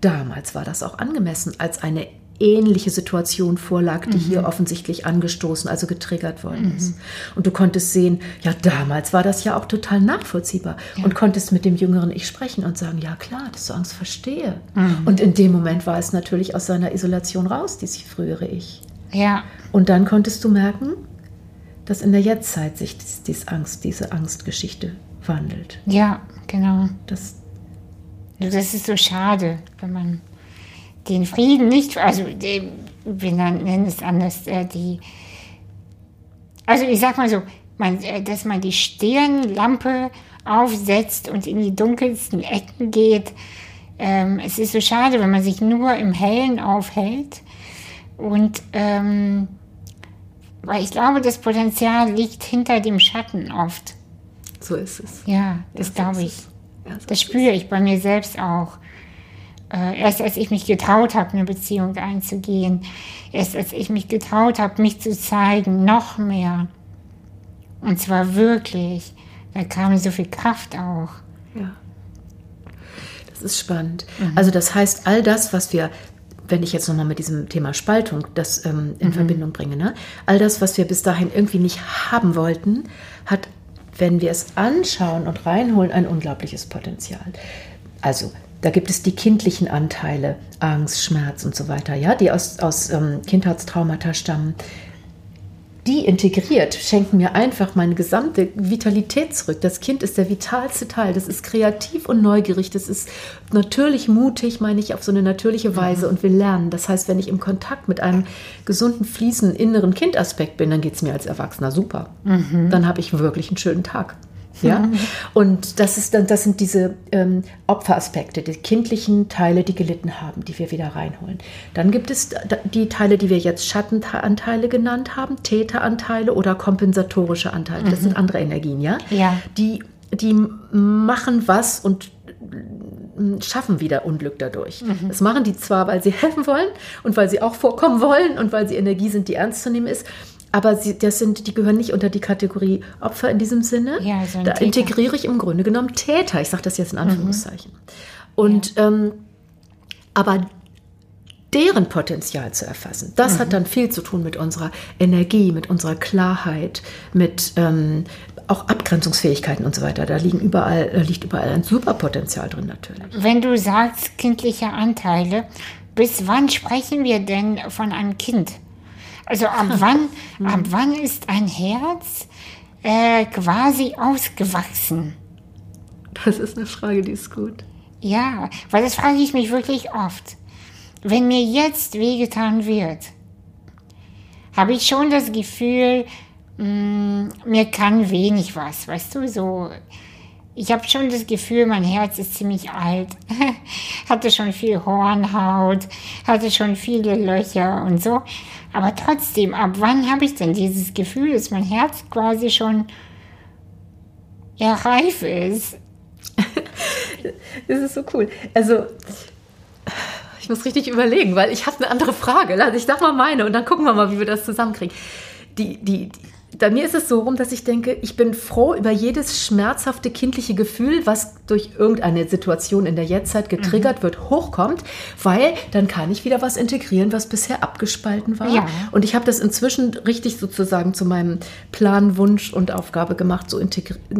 damals war das auch angemessen, als eine ähnliche Situation vorlag, die hier offensichtlich angestoßen, also getriggert worden ist. Und du konntest sehen, ja, damals war das ja auch total nachvollziehbar und konntest mit dem jüngeren Ich sprechen und sagen, ja klar, dass du Angst verstehe. Und in dem Moment war es natürlich aus seiner Isolation raus, dieses frühere Ich. Ja, Und dann konntest du merken, dass in der Jetztzeit sich dies, dies Angst, diese Angstgeschichte wandelt. ja, genau. Das, Das ist so schade, wenn man den Frieden nicht, also den, wir nennen es anders, äh, die, also ich sag mal so, man, äh, dass man die Stirnlampe aufsetzt und in die dunkelsten Ecken geht. Ähm, es ist so schade, wenn man sich nur im Hellen aufhält. Und ähm, weil ich glaube, das Potenzial liegt hinter dem Schatten oft. so ist es. Ja, das so glaube ich. es. Das spüre ich bei mir selbst auch. Äh, erst als ich mich getraut habe, eine Beziehung einzugehen, erst als ich mich getraut habe, mich zu zeigen, noch mehr. Und zwar wirklich, da kam so viel Kraft auch. Ja. Das ist spannend. Also das heißt, all das, was wir, wenn ich jetzt nochmal mit diesem Thema Spaltung das ähm, in Verbindung bringe, ne? all das, was wir bis dahin irgendwie nicht haben wollten, hat, wenn wir es anschauen und reinholen, ein unglaubliches Potenzial. Also da gibt es die kindlichen Anteile, Angst, Schmerz und so weiter, ja, die aus, aus ähm, Kindheitstraumata stammen die integriert, schenken mir einfach meine gesamte Vitalität zurück. Das Kind ist der vitalste Teil. Das ist kreativ und neugierig. Das ist natürlich mutig, meine ich, auf so eine natürliche Weise und will lernen. Das heißt, wenn ich im Kontakt mit einem gesunden, fließenden inneren Kindaspekt bin, dann geht es mir als Erwachsener super. Dann habe ich wirklich einen schönen Tag. Ja, und das ist dann, das sind diese ähm, Opferaspekte, die kindlichen Teile, die gelitten haben, die wir wieder reinholen. Dann gibt es die Teile, die wir jetzt Schattenanteile genannt haben, Täteranteile oder kompensatorische Anteile. Das sind andere Energien, ja? Ja. Die, die machen was und schaffen wieder Unglück dadurch. Das machen die zwar, weil sie helfen wollen und weil sie auch vorkommen wollen und weil sie Energie sind, die ernst zu nehmen ist. Aber sie, das sind, die gehören nicht unter die Kategorie Opfer in diesem Sinne. Ja, so ein da Täter. integriere ich im Grunde genommen Täter. Ich sage das jetzt in Anführungszeichen. Und ähm, aber deren Potenzial zu erfassen, das hat dann viel zu tun mit unserer Energie, mit unserer Klarheit, mit ähm, auch Abgrenzungsfähigkeiten und so weiter. Da liegen überall, da liegt überall ein super Potenzial drin natürlich. Wenn du sagst kindliche Anteile, bis wann sprechen wir denn von einem Kind? Also ab wann, ab wann ist ein Herz äh, quasi ausgewachsen? Das ist eine Frage, die ist gut. Ja, weil das frage ich mich wirklich oft. Wenn mir jetzt wehgetan wird, habe ich schon das Gefühl, mh, mir kann wenig was, weißt du, so. Ich habe schon das Gefühl, mein Herz ist ziemlich alt, hatte schon viel Hornhaut, hatte schon viele Löcher und so. Aber trotzdem, ab wann habe ich denn dieses Gefühl, dass mein Herz quasi schon ja, reif ist? Das ist so cool. Also, ich muss richtig überlegen, weil ich habe eine andere Frage. Ich sag mal meine und dann gucken wir mal, wie wir das zusammenkriegen. Die, die, die, bei mir ist es so rum, dass ich denke, ich bin froh über jedes schmerzhafte kindliche Gefühl, was durch irgendeine Situation in der Jetztzeit getriggert wird, hochkommt, weil dann kann ich wieder was integrieren, was bisher abgespalten war. Ja. Und ich habe das inzwischen richtig sozusagen zu meinem Plan, Wunsch und Aufgabe gemacht, so,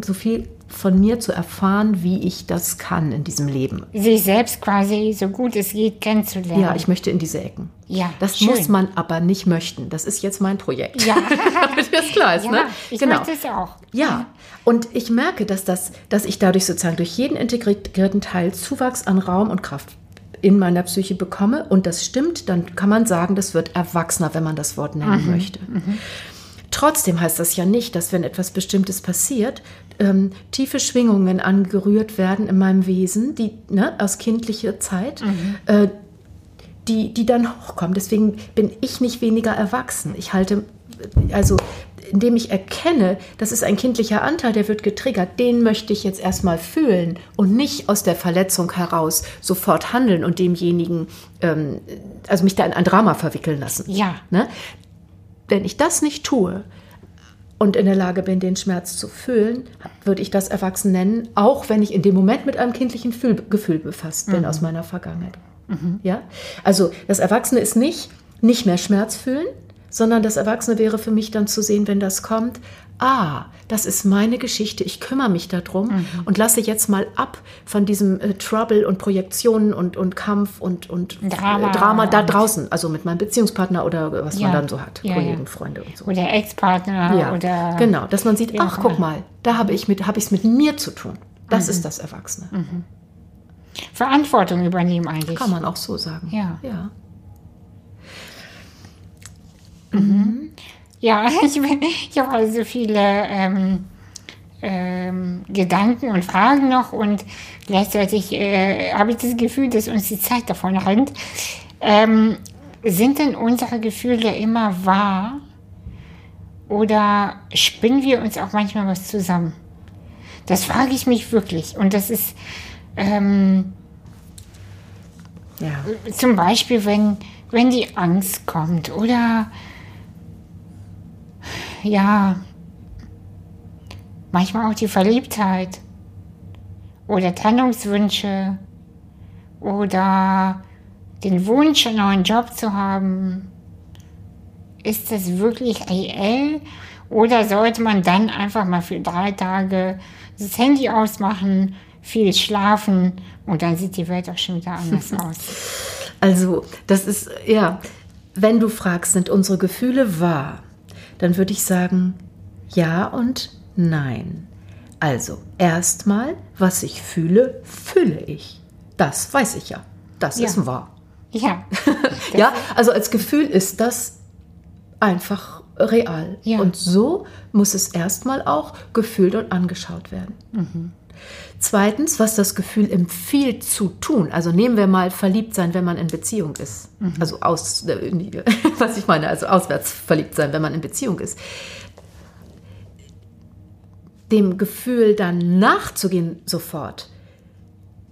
so viel von mir zu erfahren, wie ich das kann in diesem Leben. sich selbst quasi so gut es geht kennenzulernen. Ja, ich möchte in diese Ecken. Ja, Das schön. muss man aber nicht möchten. Das ist jetzt mein Projekt. Ja. Damit das klar ist, ja, ne? ich genau. möchte es auch. Ja, und ich merke, dass, das, dass ich dadurch sozusagen durch jeden integrierten Teil Zuwachs an Raum und Kraft in meiner Psyche bekomme. Und das stimmt, dann kann man sagen, das wird erwachsener, wenn man das Wort nennen möchte. Trotzdem heißt das ja nicht, dass wenn etwas Bestimmtes passiert, ähm, tiefe Schwingungen angerührt werden in meinem Wesen, die ne, aus kindlicher Zeit, äh, die, die dann hochkommen. Deswegen bin ich nicht weniger erwachsen. Ich halte also indem ich erkenne, das ist ein kindlicher Anteil, der wird getriggert, den möchte ich jetzt erstmal fühlen und nicht aus der Verletzung heraus sofort handeln und demjenigen, ähm, also mich da in ein Drama verwickeln lassen. Ja. Ne? Wenn ich das nicht tue und in der Lage bin, den Schmerz zu fühlen, würde ich das Erwachsen nennen, auch wenn ich in dem Moment mit einem kindlichen Fühl Gefühl befasst bin aus meiner Vergangenheit. Ja? Also das Erwachsene ist nicht nicht mehr Schmerz fühlen, sondern das Erwachsene wäre für mich dann zu sehen, wenn das kommt, ah, das ist meine Geschichte, ich kümmere mich darum und lasse jetzt mal ab von diesem äh, Trouble und Projektionen und, und Kampf und, und Drama. äh, Drama da draußen, also mit meinem Beziehungspartner oder was Ja. man dann so hat, Ja, Kollegen, ja. Freunde und so. Oder Ex-Partner Ja, oder. genau, dass man sieht, ach, guck mal, da habe ich mit, habe ich es mit mir zu tun. Das Mhm. ist das Erwachsene. Verantwortung übernehmen eigentlich. Kann man auch so sagen. Ja. ja. Ja, ich, ich habe also so viele ähm, ähm, Gedanken und Fragen noch und gleichzeitig äh, habe ich das Gefühl, dass uns die Zeit davon rennt. Ähm, sind denn unsere Gefühle immer wahr oder spinnen wir uns auch manchmal was zusammen? Das frage ich mich wirklich und das ist ähm, ja. zum Beispiel, wenn, wenn die Angst kommt oder ja, manchmal auch die Verliebtheit oder Trennungswünsche oder den Wunsch, einen neuen Job zu haben. Ist das wirklich reell oder sollte man dann einfach mal für drei Tage das Handy ausmachen, viel schlafen und dann sieht die Welt auch schon wieder anders aus? Also, das ist, ja, wenn du fragst, sind unsere Gefühle wahr, dann würde ich sagen, ja und nein. Also, erstmal, was ich fühle, fühle ich. Das weiß ich ja. Das Ja. ist wahr. Ja, Ja, also als Gefühl ist das einfach real. Ja. Und so muss es erstmal auch gefühlt und angeschaut werden. Zweitens, was das Gefühl empfiehlt zu tun. Also nehmen wir mal verliebt sein, wenn man in Beziehung ist. Also aus, äh, was ich meine, also auswärts verliebt sein, wenn man in Beziehung ist. Dem Gefühl dann nachzugehen sofort,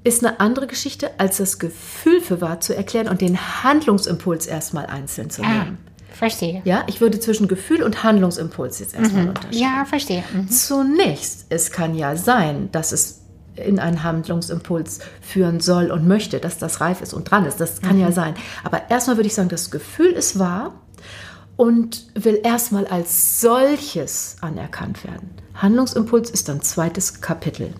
ist eine andere Geschichte, als das Gefühl für wahr zu erklären und den Handlungsimpuls erstmal einzeln zu ah, nehmen. Verstehe. Ja, ich würde zwischen Gefühl und Handlungsimpuls jetzt erstmal unterscheiden. Ja, verstehe. Mhm. Zunächst, es kann ja sein, dass es in einen Handlungsimpuls führen soll und möchte, dass das reif ist und dran ist. Das kann ja sein. Aber erstmal würde ich sagen, das Gefühl ist wahr und will erstmal als solches anerkannt werden. Handlungsimpuls ist dann zweites Kapitel.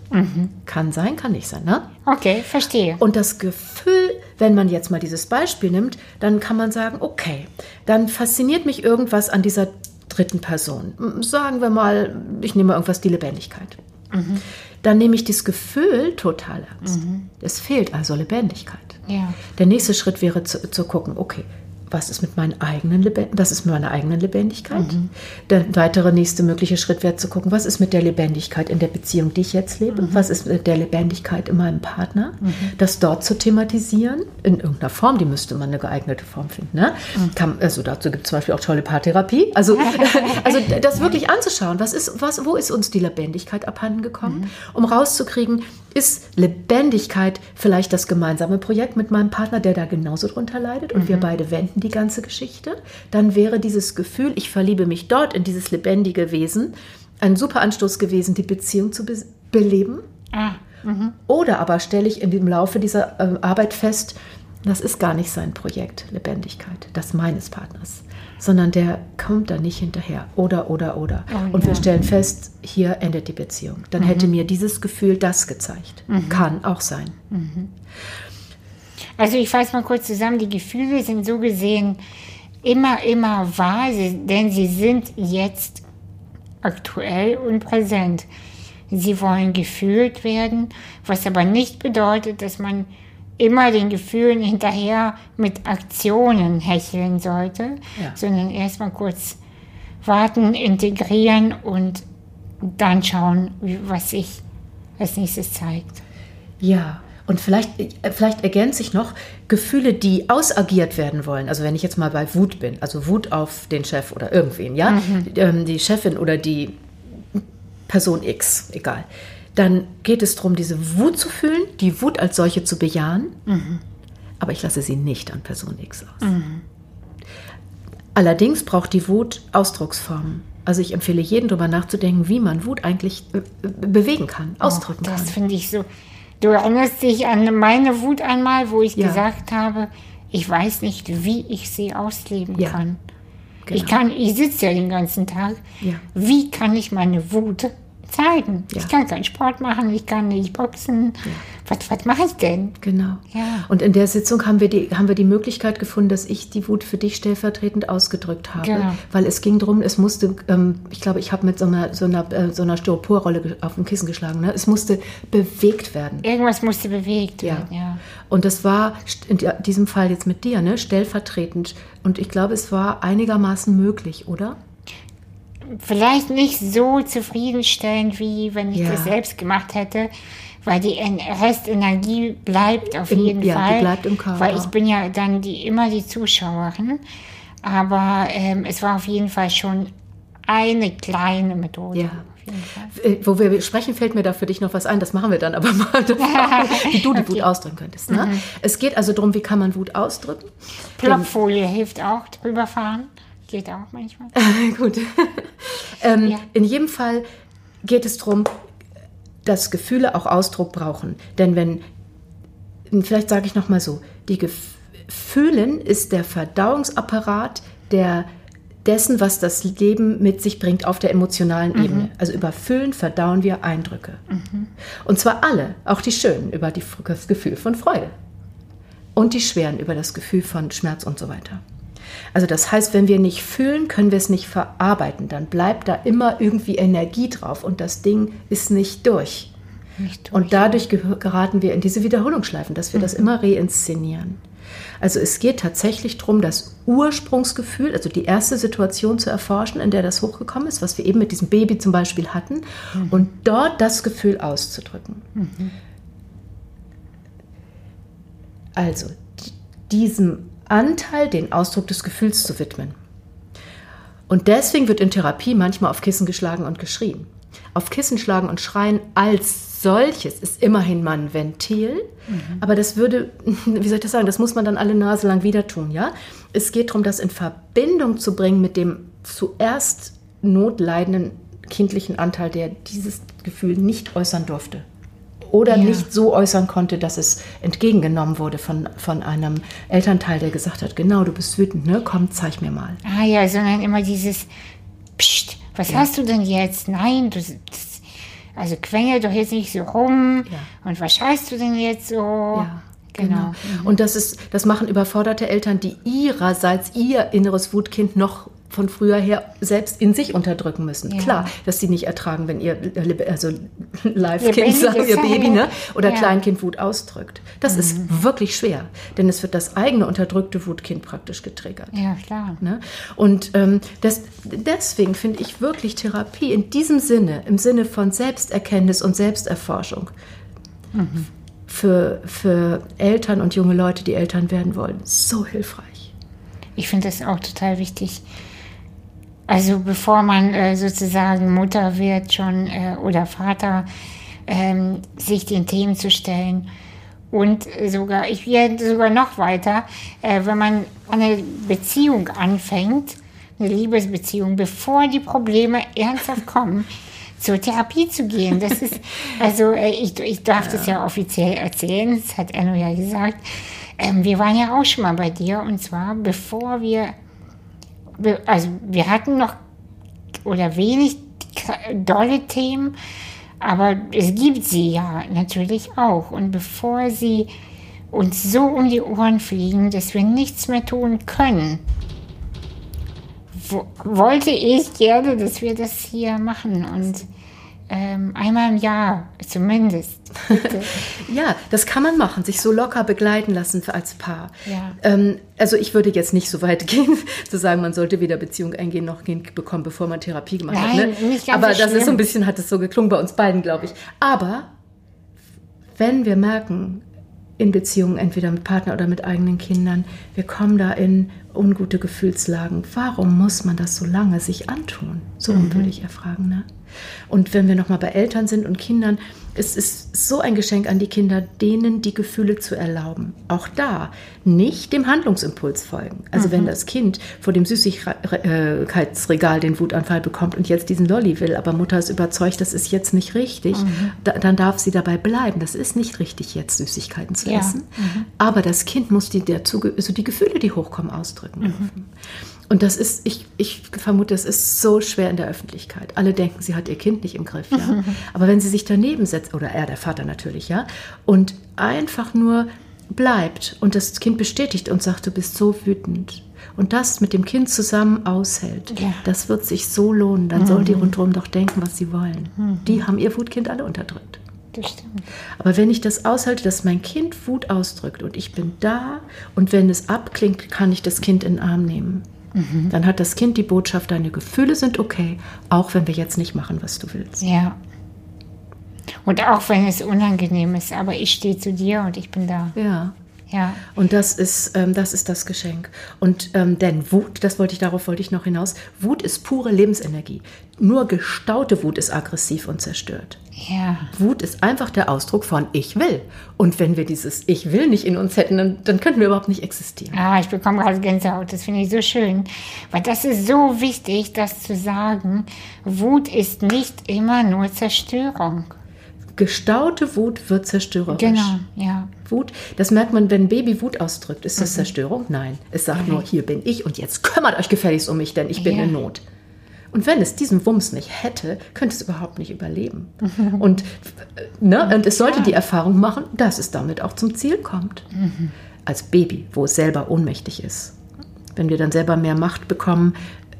Kann sein, kann nicht sein, ne? Okay, verstehe. Und das Gefühl, wenn man jetzt mal dieses Beispiel nimmt, dann kann man sagen, okay, dann fasziniert mich irgendwas an dieser dritten Person. Sagen wir mal, ich nehme irgendwas, die Lebendigkeit. Dann nehme ich das Gefühl total ernst. Es fehlt also Lebendigkeit. Ja. Der nächste Schritt wäre zu, zu gucken, okay, was ist mit meinen eigenen Leben das ist mit meiner eigenen Lebendigkeit. Der weitere nächste mögliche Schritt wäre zu gucken, was ist mit der Lebendigkeit in der Beziehung, die ich jetzt lebe? Was ist mit der Lebendigkeit in meinem Partner? Das dort zu thematisieren, in irgendeiner Form, die müsste man eine geeignete Form finden. Ne? Kann, also dazu gibt es zum Beispiel auch tolle Paartherapie. Also, also das wirklich anzuschauen, was ist, was, wo ist uns die Lebendigkeit abhanden gekommen, um rauszukriegen, ist Lebendigkeit vielleicht das gemeinsame Projekt mit meinem Partner, der da genauso drunter leidet und wir beide wenden die ganze Geschichte, dann wäre dieses Gefühl, ich verliebe mich dort in dieses lebendige Wesen, ein super Anstoß gewesen, die Beziehung zu be beleben. Ah, Oder aber stelle ich in dem Laufe dieser äh, Arbeit fest, das ist gar nicht sein Projekt, Lebendigkeit, das meines Partners, sondern der kommt da nicht hinterher. Oder, oder, oder. Oh, Und wir ja. stellen fest, hier endet die Beziehung. Dann hätte mir dieses Gefühl das gezeigt. Kann auch sein. Also ich fasse mal kurz zusammen, die Gefühle sind so gesehen immer, immer wahr, denn sie sind jetzt aktuell und präsent. Sie wollen gefühlt werden, was aber nicht bedeutet, dass man immer den Gefühlen hinterher mit Aktionen hecheln sollte, Ja. sondern erstmal kurz warten, integrieren und dann schauen, was sich als nächstes zeigt. Ja, Und vielleicht, vielleicht ergänze ich noch Gefühle, die ausagiert werden wollen. Also wenn ich jetzt mal bei Wut bin, also Wut auf den Chef oder irgendwen, ja, mhm. die Chefin oder die Person X, egal. Dann geht es darum, diese Wut zu fühlen, die Wut als solche zu bejahen. Mhm. Aber ich lasse sie nicht an Person X aus. Mhm. Allerdings braucht die Wut Ausdrucksformen. Also ich empfehle jedem darüber nachzudenken, wie man Wut eigentlich äh, bewegen kann, oh, ausdrücken oh, das kann. Das finde ich so. Du erinnerst dich an meine Wut einmal, wo ich ja. gesagt habe, ich weiß nicht, wie ich sie ausleben ja. kann. Genau. Ich kann, ich sitze ja den ganzen Tag. Ja. Wie kann ich meine Wut zeigen. Ich kann keinen Sport machen, ich kann nicht boxen. Ja. Was, was mache ich denn? Genau. Ja. Und in der Sitzung haben wir, die, haben wir die Möglichkeit gefunden, dass ich die Wut für dich stellvertretend ausgedrückt habe. Genau. Weil es ging darum, es musste, ähm, ich glaube, ich habe mit so einer, so einer, äh, so einer Styroporrolle auf dem Kissen geschlagen. Ne? Es musste bewegt werden. Irgendwas musste bewegt werden, ja. Und das war in diesem Fall jetzt mit dir, ne? stellvertretend. Und ich glaube, es war einigermaßen möglich, oder? vielleicht nicht so zufriedenstellend, wie wenn ich ja. das selbst gemacht hätte, weil die Restenergie bleibt auf jeden ja, Fall. Die bleibt im Körper. Weil ich bin ja dann die, immer die Zuschauerin. Aber ähm, es war auf jeden Fall schon eine kleine Methode. Ja. Äh, wo wir sprechen, fällt mir da für dich noch was ein. Das machen wir dann aber mal, wie du die okay. Wut ausdrücken könntest. Ne? Mhm. Es geht also darum, wie kann man Wut ausdrücken. Plopfolie hilft auch, drüber fahren. Geht auch manchmal. Gut. ähm, ja. In jedem Fall geht es darum, dass Gefühle auch Ausdruck brauchen. Denn wenn, vielleicht sage ich nochmal so, die Gefühlen ist der Verdauungsapparat der dessen, was das Leben mit sich bringt auf der emotionalen mhm. Ebene. Also über Fühlen verdauen wir Eindrücke. Mhm. Und zwar alle, auch die schönen, über die, das Gefühl von Freude. Und die schweren über das Gefühl von Schmerz und so weiter. Also das heißt, wenn wir nicht fühlen, können wir es nicht verarbeiten. Dann bleibt da immer irgendwie Energie drauf und das Ding ist nicht durch. Nicht durch. Und dadurch geraten wir in diese Wiederholungsschleifen, dass wir mhm. das immer reinszenieren. Also es geht tatsächlich darum, das Ursprungsgefühl, also die erste Situation zu erforschen, in der das hochgekommen ist, was wir eben mit diesem Baby zum Beispiel hatten, mhm. und dort das Gefühl auszudrücken. Mhm. Also diesem Anteil den Ausdruck des Gefühls zu widmen. Und deswegen wird in Therapie manchmal auf Kissen geschlagen und geschrien. Auf Kissen schlagen und schreien als solches ist immerhin mal ein Ventil, mhm. aber das würde, wie soll ich das sagen, das muss man dann alle Nase lang wieder tun, ja? Es geht darum, das in Verbindung zu bringen mit dem zuerst notleidenden kindlichen Anteil, der dieses Gefühl nicht äußern durfte oder ja. nicht so äußern konnte, dass es entgegengenommen wurde von, von einem Elternteil, der gesagt hat, genau, du bist wütend, ne? Komm, zeig mir mal. Ah ja, sondern immer dieses, Psst, was ja. hast du denn jetzt? Nein, du, das, also quengel doch jetzt nicht so rum. Ja. Und was scheißt du denn jetzt so? Ja. Genau. genau. Mhm. Und das ist, das machen überforderte Eltern, die ihrerseits ihr inneres Wutkind noch von früher her selbst in sich unterdrücken müssen. Ja. Klar, dass sie nicht ertragen, wenn ihr also Live-Kind, sagen ihr Baby, ne? oder ja. Kleinkind Wut ausdrückt. Das mhm. ist wirklich schwer, denn es wird das eigene unterdrückte Wutkind praktisch getriggert. Ja, klar. Ne? Und ähm, das, deswegen finde ich wirklich Therapie in diesem Sinne, im Sinne von Selbsterkenntnis und Selbsterforschung, mhm. für, für Eltern und junge Leute, die Eltern werden wollen, so hilfreich. Ich finde das auch total wichtig. Also bevor man äh, sozusagen Mutter wird schon äh, oder Vater, ähm, sich den Themen zu stellen. Und sogar, ich gehe sogar noch weiter, äh, wenn man eine Beziehung anfängt, eine Liebesbeziehung, bevor die Probleme ernsthaft kommen, zur Therapie zu gehen. Das ist, also äh, ich, ich darf ja. das ja offiziell erzählen, das hat Enno ja gesagt. Ähm, wir waren ja auch schon mal bei dir und zwar bevor wir also wir hatten noch oder wenig dolle Themen, aber es gibt sie ja natürlich auch. Und bevor sie uns so um die Ohren fliegen, dass wir nichts mehr tun können, wollte ich gerne, dass wir das hier machen. Und ähm, einmal im Jahr zumindest. ja, das kann man machen, sich so locker begleiten lassen als Paar. Ja. Ähm, also ich würde jetzt nicht so weit gehen, zu sagen, man sollte weder Beziehung eingehen noch Kind bekommen, bevor man Therapie gemacht Nein, hat. Ne? Nicht ganz Aber so das ist so ein bisschen, hat es so geklungen bei uns beiden, glaube ich. Aber wenn wir merken, in Beziehungen, entweder mit Partner oder mit eigenen Kindern. Wir kommen da in ungute Gefühlslagen. Warum muss man das so lange sich antun? So mhm. würde ich erfragen. Ne? Und wenn wir nochmal bei Eltern sind und Kindern, es ist so ein Geschenk an die Kinder, denen die Gefühle zu erlauben. Auch da nicht dem Handlungsimpuls folgen. Also mhm. wenn das Kind vor dem Süßigkeitsregal den Wutanfall bekommt und jetzt diesen Lolli will, aber Mutter ist überzeugt, das ist jetzt nicht richtig, mhm. da, dann darf sie dabei bleiben. Das ist nicht richtig, jetzt Süßigkeiten zu ja. essen. Mhm. Aber das Kind muss die, dazu, also die Gefühle, die hochkommen, ausdrücken mhm. dürfen. Und das ist, ich, ich vermute, das ist so schwer in der Öffentlichkeit. Alle denken, sie hat ihr Kind nicht im Griff, ja. Aber wenn sie sich daneben setzt, oder er, der Vater natürlich, ja, und einfach nur bleibt und das Kind bestätigt und sagt, du bist so wütend und das mit dem Kind zusammen aushält, ja. das wird sich so lohnen. Dann mhm. soll die rundherum doch denken, was sie wollen. Mhm. Die haben ihr Wutkind alle unterdrückt. Das stimmt. Aber wenn ich das aushalte, dass mein Kind Wut ausdrückt und ich bin da und wenn es abklingt, kann ich das Kind in den Arm nehmen. Mhm. Dann hat das Kind die Botschaft, deine Gefühle sind okay, auch wenn wir jetzt nicht machen, was du willst. Ja. Und auch wenn es unangenehm ist, aber ich stehe zu dir und ich bin da. Ja. Ja. Und das ist, ähm, das ist das Geschenk. Und ähm, denn Wut, das wollte ich, darauf wollte ich noch hinaus, Wut ist pure Lebensenergie. Nur gestaute Wut ist aggressiv und zerstört. Ja. Wut ist einfach der Ausdruck von Ich will. Und wenn wir dieses Ich will nicht in uns hätten, dann, dann könnten wir überhaupt nicht existieren. Ah, ich bekomme gerade Gänsehaut. Das finde ich so schön. Weil das ist so wichtig, das zu sagen. Wut ist nicht immer nur Zerstörung gestaute Wut wird zerstörerisch. Genau, ja. Wut, das merkt man, wenn ein Baby Wut ausdrückt. Ist das mhm. Zerstörung? Nein. Es sagt mhm. nur, hier bin ich und jetzt kümmert euch gefälligst um mich, denn ich bin ja. in Not. Und wenn es diesen Wumms nicht hätte, könnte es überhaupt nicht überleben. Mhm. Und, ne, und es sollte ja. die Erfahrung machen, dass es damit auch zum Ziel kommt. Mhm. Als Baby, wo es selber ohnmächtig ist. Wenn wir dann selber mehr Macht bekommen,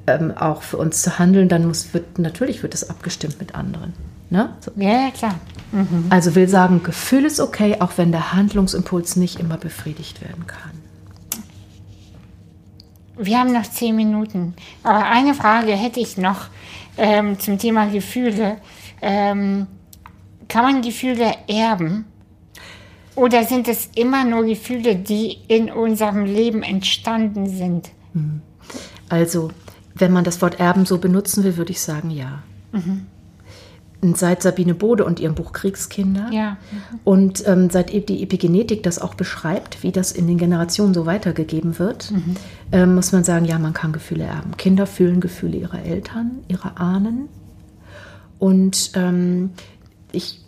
ähm, auch für uns zu handeln, dann muss, wird, natürlich wird es abgestimmt mit anderen. Ne? So. Ja, klar. Mhm. Also will sagen, Gefühl ist okay, auch wenn der Handlungsimpuls nicht immer befriedigt werden kann. Wir haben noch zehn Minuten. Aber eine Frage hätte ich noch ähm, zum Thema Gefühle. Ähm, kann man Gefühle erben? Oder sind es immer nur Gefühle, die in unserem Leben entstanden sind? Mhm. Also, wenn man das Wort erben so benutzen will, würde ich sagen, ja. Mhm seit Sabine Bode und ihrem Buch Kriegskinder ja. und ähm, seit die Epigenetik das auch beschreibt, wie das in den Generationen so weitergegeben wird, mhm. ähm, muss man sagen, ja, man kann Gefühle erben. Kinder fühlen Gefühle ihrer Eltern, ihrer Ahnen. Und ähm, ich,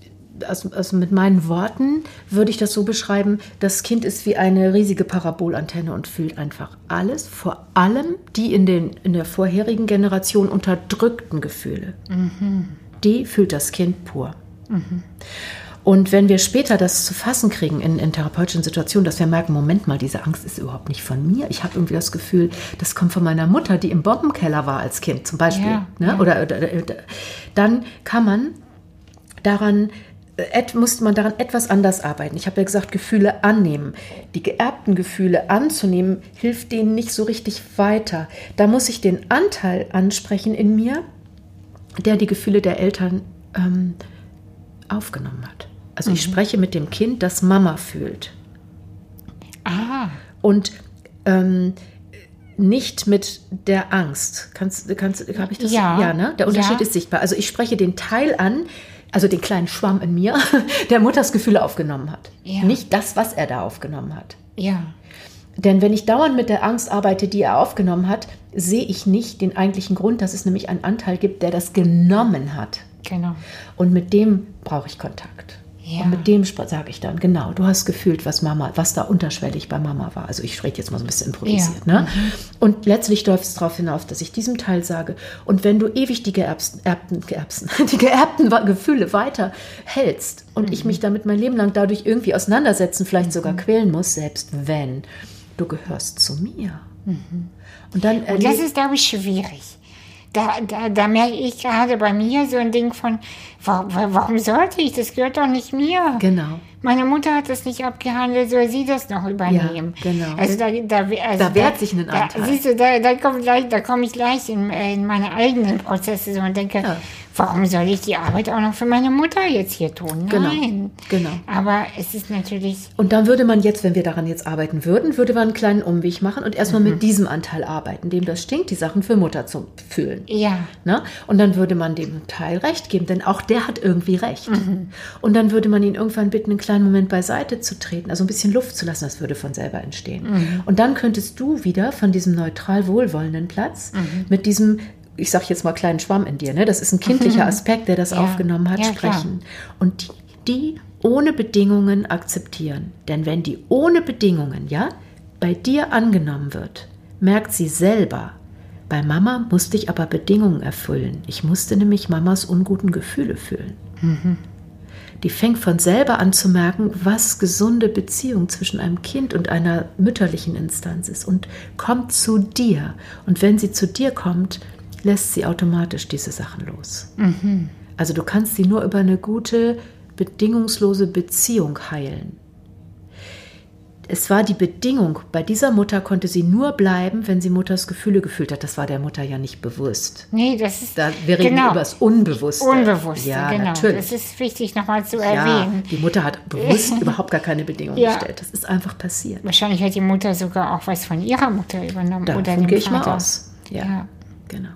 also, also mit meinen Worten würde ich das so beschreiben, das Kind ist wie eine riesige Parabolantenne und fühlt einfach alles, vor allem die in, den, in der vorherigen Generation unterdrückten Gefühle. Mhm die fühlt das Kind pur. Mhm. Und wenn wir später das zu fassen kriegen in, in, therapeutischen Situationen, dass wir merken, Moment mal, diese Angst ist überhaupt nicht von mir. Ich habe irgendwie das Gefühl, das kommt von meiner Mutter, die im Bombenkeller war als Kind zum Beispiel. Ja, ne? ja. Oder, oder, oder, dann kann man daran et, muss man daran etwas anders arbeiten. Ich habe ja gesagt, Gefühle annehmen. Die geerbten Gefühle anzunehmen, hilft denen nicht so richtig weiter. Da muss ich den Anteil ansprechen in mir, der die Gefühle der Eltern ähm, aufgenommen hat. Also mhm. ich spreche mit dem Kind, das Mama fühlt. Ah. Und ähm, nicht mit der Angst. Kannst, kannst, habe ich das? Ja. ja ne? Der Unterschied ja. ist sichtbar. Also ich spreche den Teil an, also den kleinen Schwamm in mir, der Mutters Gefühle aufgenommen hat. Ja. Nicht das, was er da aufgenommen hat. Ja. Denn wenn ich dauernd mit der Angst arbeite, die er aufgenommen hat, sehe ich nicht den eigentlichen Grund, dass es nämlich einen Anteil gibt, der das genommen hat. Genau. Und mit dem brauche ich Kontakt. Ja. Und mit dem sage ich dann, genau, du hast gefühlt, was Mama, was da unterschwellig bei Mama war. Also ich rede jetzt mal so ein bisschen improvisiert. Ja. Ne? Mhm. Und letztlich läuft es darauf hinauf, dass ich diesem Teil sage, und wenn du ewig die geerbten, erbten, geerbsen, die geerbten Gefühle weiter hältst und mhm. ich mich damit mein Leben lang dadurch irgendwie auseinandersetzen, vielleicht mhm. sogar quälen muss, selbst wenn, du gehörst zu mir. Mhm. Und, dann und das ist, glaube ich, schwierig. Da, da, da merke ich gerade bei mir so ein Ding von, warum, sollte ich? Das gehört doch nicht mir. Genau. Meine Mutter hat das nicht abgehandelt, soll sie das noch übernehmen? Ja, genau. Also da, da, also da wehrt sich ein Anteil. Da, siehst du, da, da komme komm ich gleich in, in, meine eigenen Prozesse so und denke, ja. Warum soll ich die Arbeit auch noch für meine Mutter jetzt hier tun? Genau, Nein. genau. Aber es ist natürlich, Und dann würde man jetzt, wenn wir daran jetzt arbeiten würden, würde man einen kleinen Umweg machen und erstmal Mhm. mit diesem Anteil arbeiten, dem das stinkt, die Sachen für Mutter zu fühlen. ja, Ne? Und dann würde man dem Teil recht geben, denn auch der hat irgendwie recht. Mhm. Und dann würde man ihn irgendwann bitten, einen kleinen Moment beiseite zu treten, also ein bisschen Luft zu lassen, das würde von selber entstehen. Mhm. Und dann könntest du wieder von diesem neutral wohlwollenden Platz Mhm. mit diesem, ich sag jetzt mal kleinen Schwamm in dir, ne? das ist ein kindlicher Aspekt, der das Ja. aufgenommen hat, Ja, klar. sprechen. Und die, die ohne Bedingungen akzeptieren. Denn wenn die ohne Bedingungen, ja, bei dir angenommen wird, merkt sie selber, bei Mama musste ich aber Bedingungen erfüllen. Ich musste nämlich Mamas unguten Gefühle fühlen. Die fängt von selber an zu merken, was gesunde Beziehung zwischen einem Kind und einer mütterlichen Instanz ist und kommt zu dir. Und wenn sie zu dir kommt, lässt sie automatisch diese Sachen los. Also du kannst sie nur über eine gute, bedingungslose Beziehung heilen. Es war die Bedingung, bei dieser Mutter konnte sie nur bleiben, wenn sie Mutters Gefühle gefühlt hat. Das war der Mutter ja nicht bewusst. nee, das ist, Da, wir reden genau, über das Unbewusste. Unbewusste, ja, genau. natürlich. Das ist wichtig nochmal zu ja, erwähnen. die Mutter hat bewusst überhaupt gar keine Bedingungen Ja. gestellt. Das ist einfach passiert. Wahrscheinlich hat die Mutter sogar auch was von ihrer Mutter übernommen. oder Davon dem gehe ich mal Vater. aus. Ja, Ja. genau.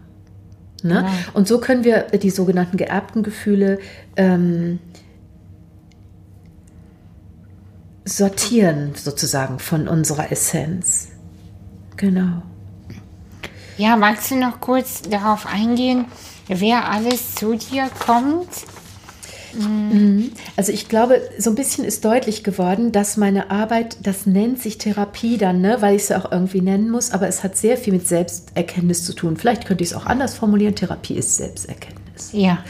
Ne? Genau. Und so können wir die sogenannten geerbten Gefühle ähm, sortieren, sozusagen, von unserer Essenz. Genau. Ja, magst du noch kurz darauf eingehen, wer alles zu dir kommt? Also ich glaube, so ein bisschen ist deutlich geworden, dass meine Arbeit, das nennt sich Therapie dann, ne, weil ich es ja auch irgendwie nennen muss, aber es hat sehr viel mit Selbsterkenntnis zu tun. Vielleicht könnte ich es auch anders formulieren. Therapie ist Selbsterkenntnis. Ja.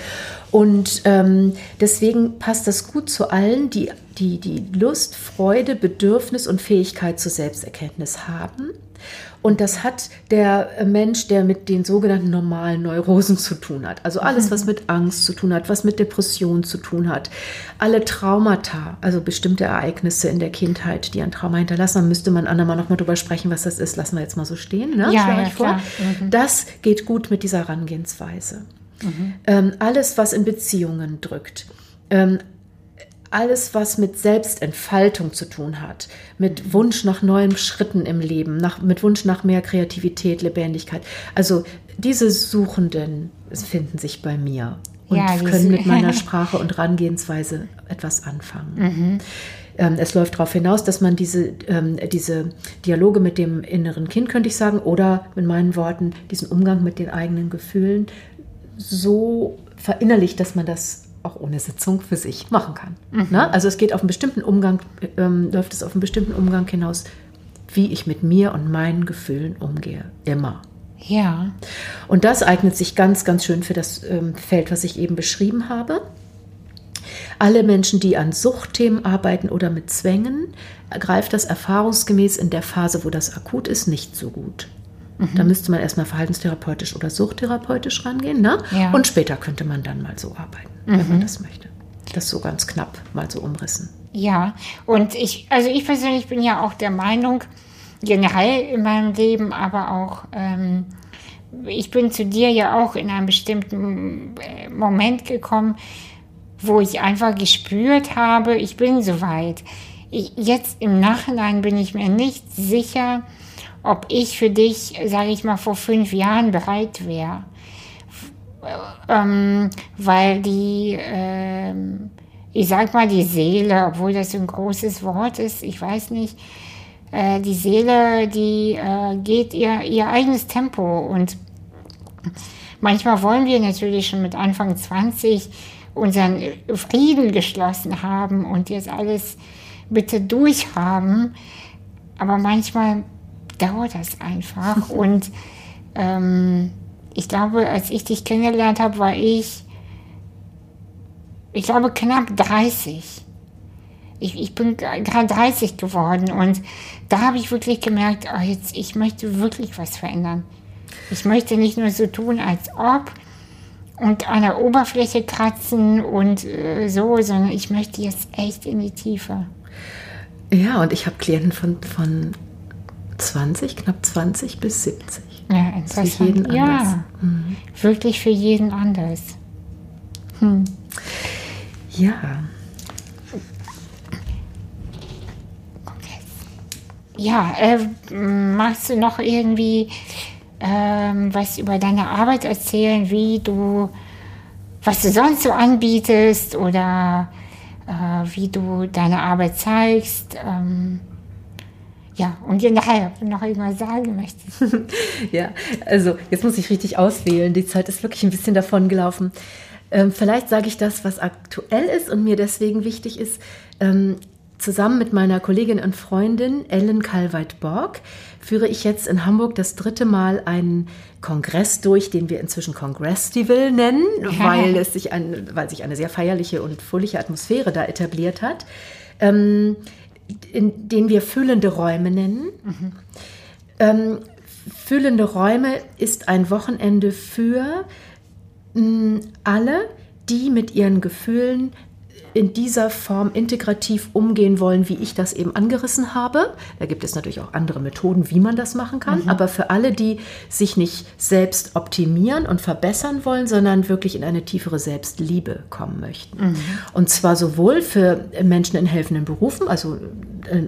Und ähm, deswegen passt das gut zu allen, die, die die Lust, Freude, Bedürfnis und Fähigkeit zur Selbsterkenntnis haben. Und das hat der Mensch, der mit den sogenannten normalen Neurosen zu tun hat. Also alles, was mit Angst zu tun hat, was mit Depression zu tun hat. Alle Traumata, also bestimmte Ereignisse in der Kindheit, die ein Trauma hinterlassen haben, müsste man andermal nochmal drüber sprechen, was das ist. Lassen wir jetzt mal so stehen. Ne? Ja, ja, vor. klar. Das geht gut mit dieser Herangehensweise. Ähm, alles, was in Beziehungen drückt. Ähm, alles, was mit Selbstentfaltung zu tun hat, mit Wunsch nach neuen Schritten im Leben, nach, mit Wunsch nach mehr Kreativität, Lebendigkeit. Also diese Suchenden finden sich bei mir und Ja, können mit meiner Sprache und Herangehensweise etwas anfangen. Ähm, es läuft darauf hinaus, dass man diese, ähm, diese Dialoge mit dem inneren Kind, könnte ich sagen, oder mit meinen Worten, diesen Umgang mit den eigenen Gefühlen so verinnerlicht, dass man das auch ohne Sitzung für sich machen kann. Ne? Also es geht auf einen bestimmten Umgang, ähm, läuft es auf einen bestimmten Umgang hinaus, wie ich mit mir und meinen Gefühlen umgehe. Immer. Ja. Und das eignet sich ganz, ganz schön für das ähm, Feld, was ich eben beschrieben habe. Alle Menschen, die an Suchtthemen arbeiten oder mit Zwängen, greift das erfahrungsgemäß in der Phase, wo das akut ist, nicht so gut. Da müsste man erstmal verhaltenstherapeutisch oder suchttherapeutisch rangehen. Ne? Ja. Und später könnte man dann mal so arbeiten, wenn man das möchte. Das so ganz knapp mal so umrissen. Ja, und ich, also ich persönlich bin ja auch der Meinung, generell in meinem Leben, aber auch, ähm, ich bin zu dir ja auch in einem bestimmten äh, Moment gekommen, wo ich einfach gespürt habe, ich bin soweit. Ich, jetzt im Nachhinein bin ich mir nicht sicher, ob ich für dich, sage ich mal, vor fünf Jahren bereit wäre. Ähm, weil die, ähm, ich sag mal, die Seele, obwohl das ein großes Wort ist, ich weiß nicht, äh, die Seele, die äh, geht ihr, ihr eigenes Tempo und manchmal wollen wir natürlich schon mit Anfang 20 unseren Frieden geschlossen haben und jetzt alles bitte durchhaben, aber manchmal dauert das einfach und ähm, ich glaube, als ich dich kennengelernt habe, war ich, ich glaube, knapp 30. Ich, ich bin gerade 30 geworden und da habe ich wirklich gemerkt, oh, jetzt, ich möchte wirklich was verändern. Ich möchte nicht nur so tun, als ob und an der Oberfläche kratzen und äh, so, sondern ich möchte jetzt echt in die Tiefe. Ja, und ich habe Klienten von, von 20, knapp 20 bis 70. Ja, ist für jeden interessant. anders. Ja, wirklich für jeden anders. Hm. Ja. Ja, äh, magst du noch irgendwie ähm, was über deine Arbeit erzählen, wie du, was du sonst so anbietest oder äh, wie du deine Arbeit zeigst? Ähm, ja, und dir nachher noch irgendwas sagen möchtest. ja, also jetzt muss ich richtig auswählen. Die Zeit ist wirklich ein bisschen davon gelaufen. Ähm, vielleicht sage ich das, was aktuell ist und mir deswegen wichtig ist. Ähm, zusammen mit meiner Kollegin und Freundin Ellen Kalweit-Borg führe ich jetzt in Hamburg das dritte Mal einen Kongress durch, den wir inzwischen Congressival nennen, weil, es sich ein, weil sich eine sehr feierliche und fröhliche Atmosphäre da etabliert hat. Ähm, in, den wir fühlende Räume nennen. Mhm. Ähm, fühlende Räume ist ein Wochenende für mh, mm, alle, die mit ihren Gefühlen in dieser Form integrativ umgehen wollen, wie ich das eben angerissen habe. Da gibt es natürlich auch andere Methoden, wie man das machen kann. Mhm. Aber für alle, die sich nicht selbst optimieren und verbessern wollen, sondern wirklich in eine tiefere Selbstliebe kommen möchten. Mhm. Und zwar sowohl für Menschen in helfenden Berufen, also äh,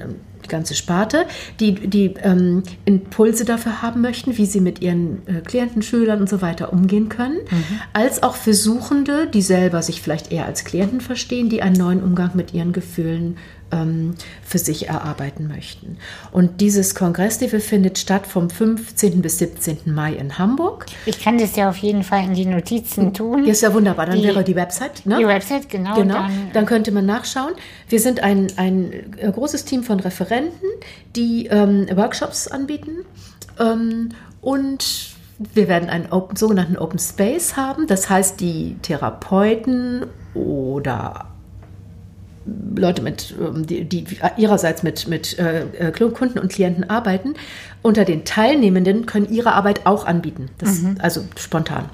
ganze Sparte, die, die ähm, Impulse dafür haben möchten, wie sie mit ihren äh, Klienten, Schülern und so weiter umgehen können, mhm. als auch für Suchende, die selber sich vielleicht eher als Klienten verstehen, die einen neuen Umgang mit ihren Gefühlen ähm, für sich erarbeiten möchten. Und dieses Kongresslevel findet statt vom 15. bis 17. Mai in Hamburg. Ich kann das ja auf jeden Fall in die Notizen tun. Ja, ist ja wunderbar. Dann die, wäre die Website. Ne? Die Website, genau. genau. Dann, dann, könnte man nachschauen. Wir sind ein, ein äh, großes Team von Referenten, die ähm, Workshops anbieten. Ähm, und wir werden einen Open, sogenannten Open Space haben. Das heißt, die Therapeuten oder Leute mit, ähm, die, die ihrerseits mit, mit äh, äh, Kunden und Klienten arbeiten, unter den Teilnehmenden können ihre Arbeit auch anbieten. Das, mhm. Also spontan.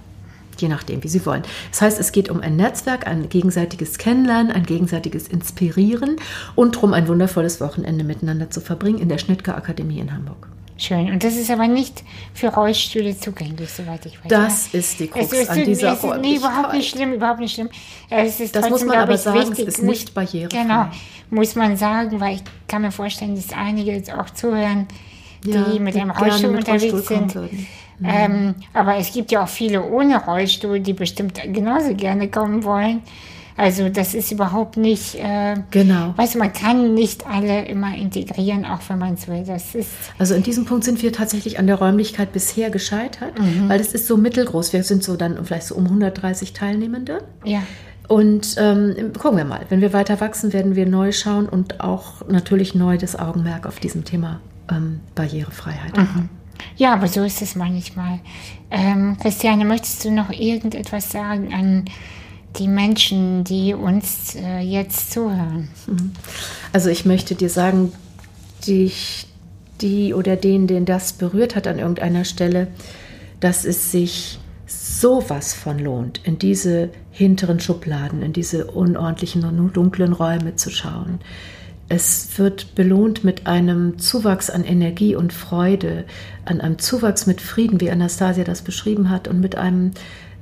Je nachdem, wie sie wollen. Das heißt, es geht um ein Netzwerk, ein gegenseitiges Kennenlernen, ein gegenseitiges Inspirieren und darum ein wundervolles Wochenende miteinander zu verbringen in der Schnittger Akademie in Hamburg. Schön. Und das ist aber nicht für Rollstühle zugänglich, soweit ich weiß. Das ja. ist die Krux es, es, an dieser es, Nee, überhaupt nicht schlimm, überhaupt nicht schlimm. Es ist das muss man aber sagen, wichtig. es ist nicht barrierefrei. Genau, muss man sagen, weil ich kann mir vorstellen, dass einige jetzt auch zuhören, die ja, mit einem Rollstuhl mit unterwegs Rollstuhl sind. Mhm. Ähm, aber es gibt ja auch viele ohne Rollstuhl, die bestimmt genauso gerne kommen wollen. Also das ist überhaupt nicht, äh, genau. weißt du, man kann nicht alle immer integrieren, auch wenn man es will. Das ist also in diesem Punkt sind wir tatsächlich an der Räumlichkeit bisher gescheitert, mhm. weil es ist so mittelgroß. Wir sind so dann vielleicht so um 130 Teilnehmende. Ja. Und ähm, gucken wir mal, wenn wir weiter wachsen, werden wir neu schauen und auch natürlich neu das Augenmerk auf diesem Thema ähm, Barrierefreiheit. Mhm. Ja, aber so ist es manchmal. Ähm, Christiane, möchtest du noch irgendetwas sagen an die Menschen, die uns äh, jetzt zuhören? Mhm. Also ich möchte dir sagen, die, die oder den, den das berührt hat an irgendeiner Stelle, dass es sich sowas von lohnt, in diese hinteren Schubladen, in diese unordentlichen und dunklen Räume zu schauen. Es wird belohnt mit einem Zuwachs an Energie und Freude, an einem Zuwachs mit Frieden, wie Anastasia das beschrieben hat, und mit einem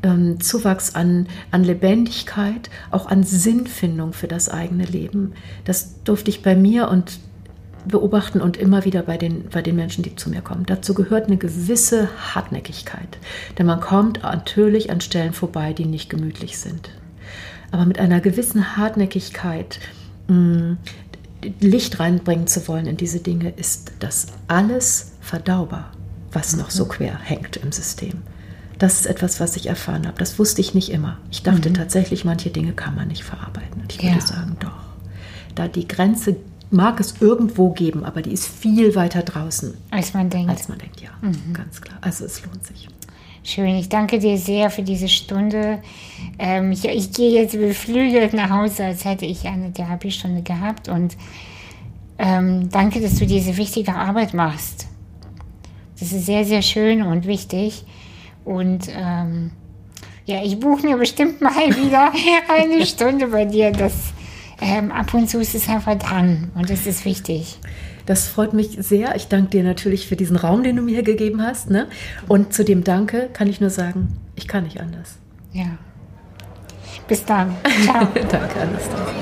ähm, Zuwachs an, an Lebendigkeit, auch an Sinnfindung für das eigene Leben. Das durfte ich bei mir und beobachten und immer wieder bei den, bei den Menschen, die zu mir kommen. Dazu gehört eine gewisse Hartnäckigkeit, denn man kommt natürlich an Stellen vorbei, die nicht gemütlich sind. Aber mit einer gewissen Hartnäckigkeit mh, mm, Licht reinbringen zu wollen in diese Dinge, ist das alles verdaubar, was noch so quer hängt im System. Das ist etwas, was ich erfahren habe. Das wusste ich nicht immer. Ich dachte mhm. tatsächlich, manche Dinge kann man nicht verarbeiten. Und ich ja. würde sagen, doch. Da die Grenze mag es irgendwo geben, aber die ist viel weiter draußen. Als man denkt. Als man denkt, ja. Mhm. Ganz klar. Also es lohnt sich. Schön, ich danke dir sehr für diese Stunde. Ähm, ich, ich, gehe jetzt beflügelt nach Hause, als hätte ich eine Therapiestunde gehabt. Und ähm, danke, dass du diese wichtige Arbeit machst. Das ist sehr, sehr schön und wichtig. Und ähm, ja, ich buche mir bestimmt mal wieder eine Stunde bei dir. Das, ähm, ab und zu ist es einfach dran und das ist wichtig. Das freut mich sehr. Ich danke dir natürlich für diesen Raum, den du mir gegeben hast. Ne? Und zu dem Danke kann ich nur sagen, ich kann nicht anders. Ja. Bis dann. Ciao. Danke, Anastasia.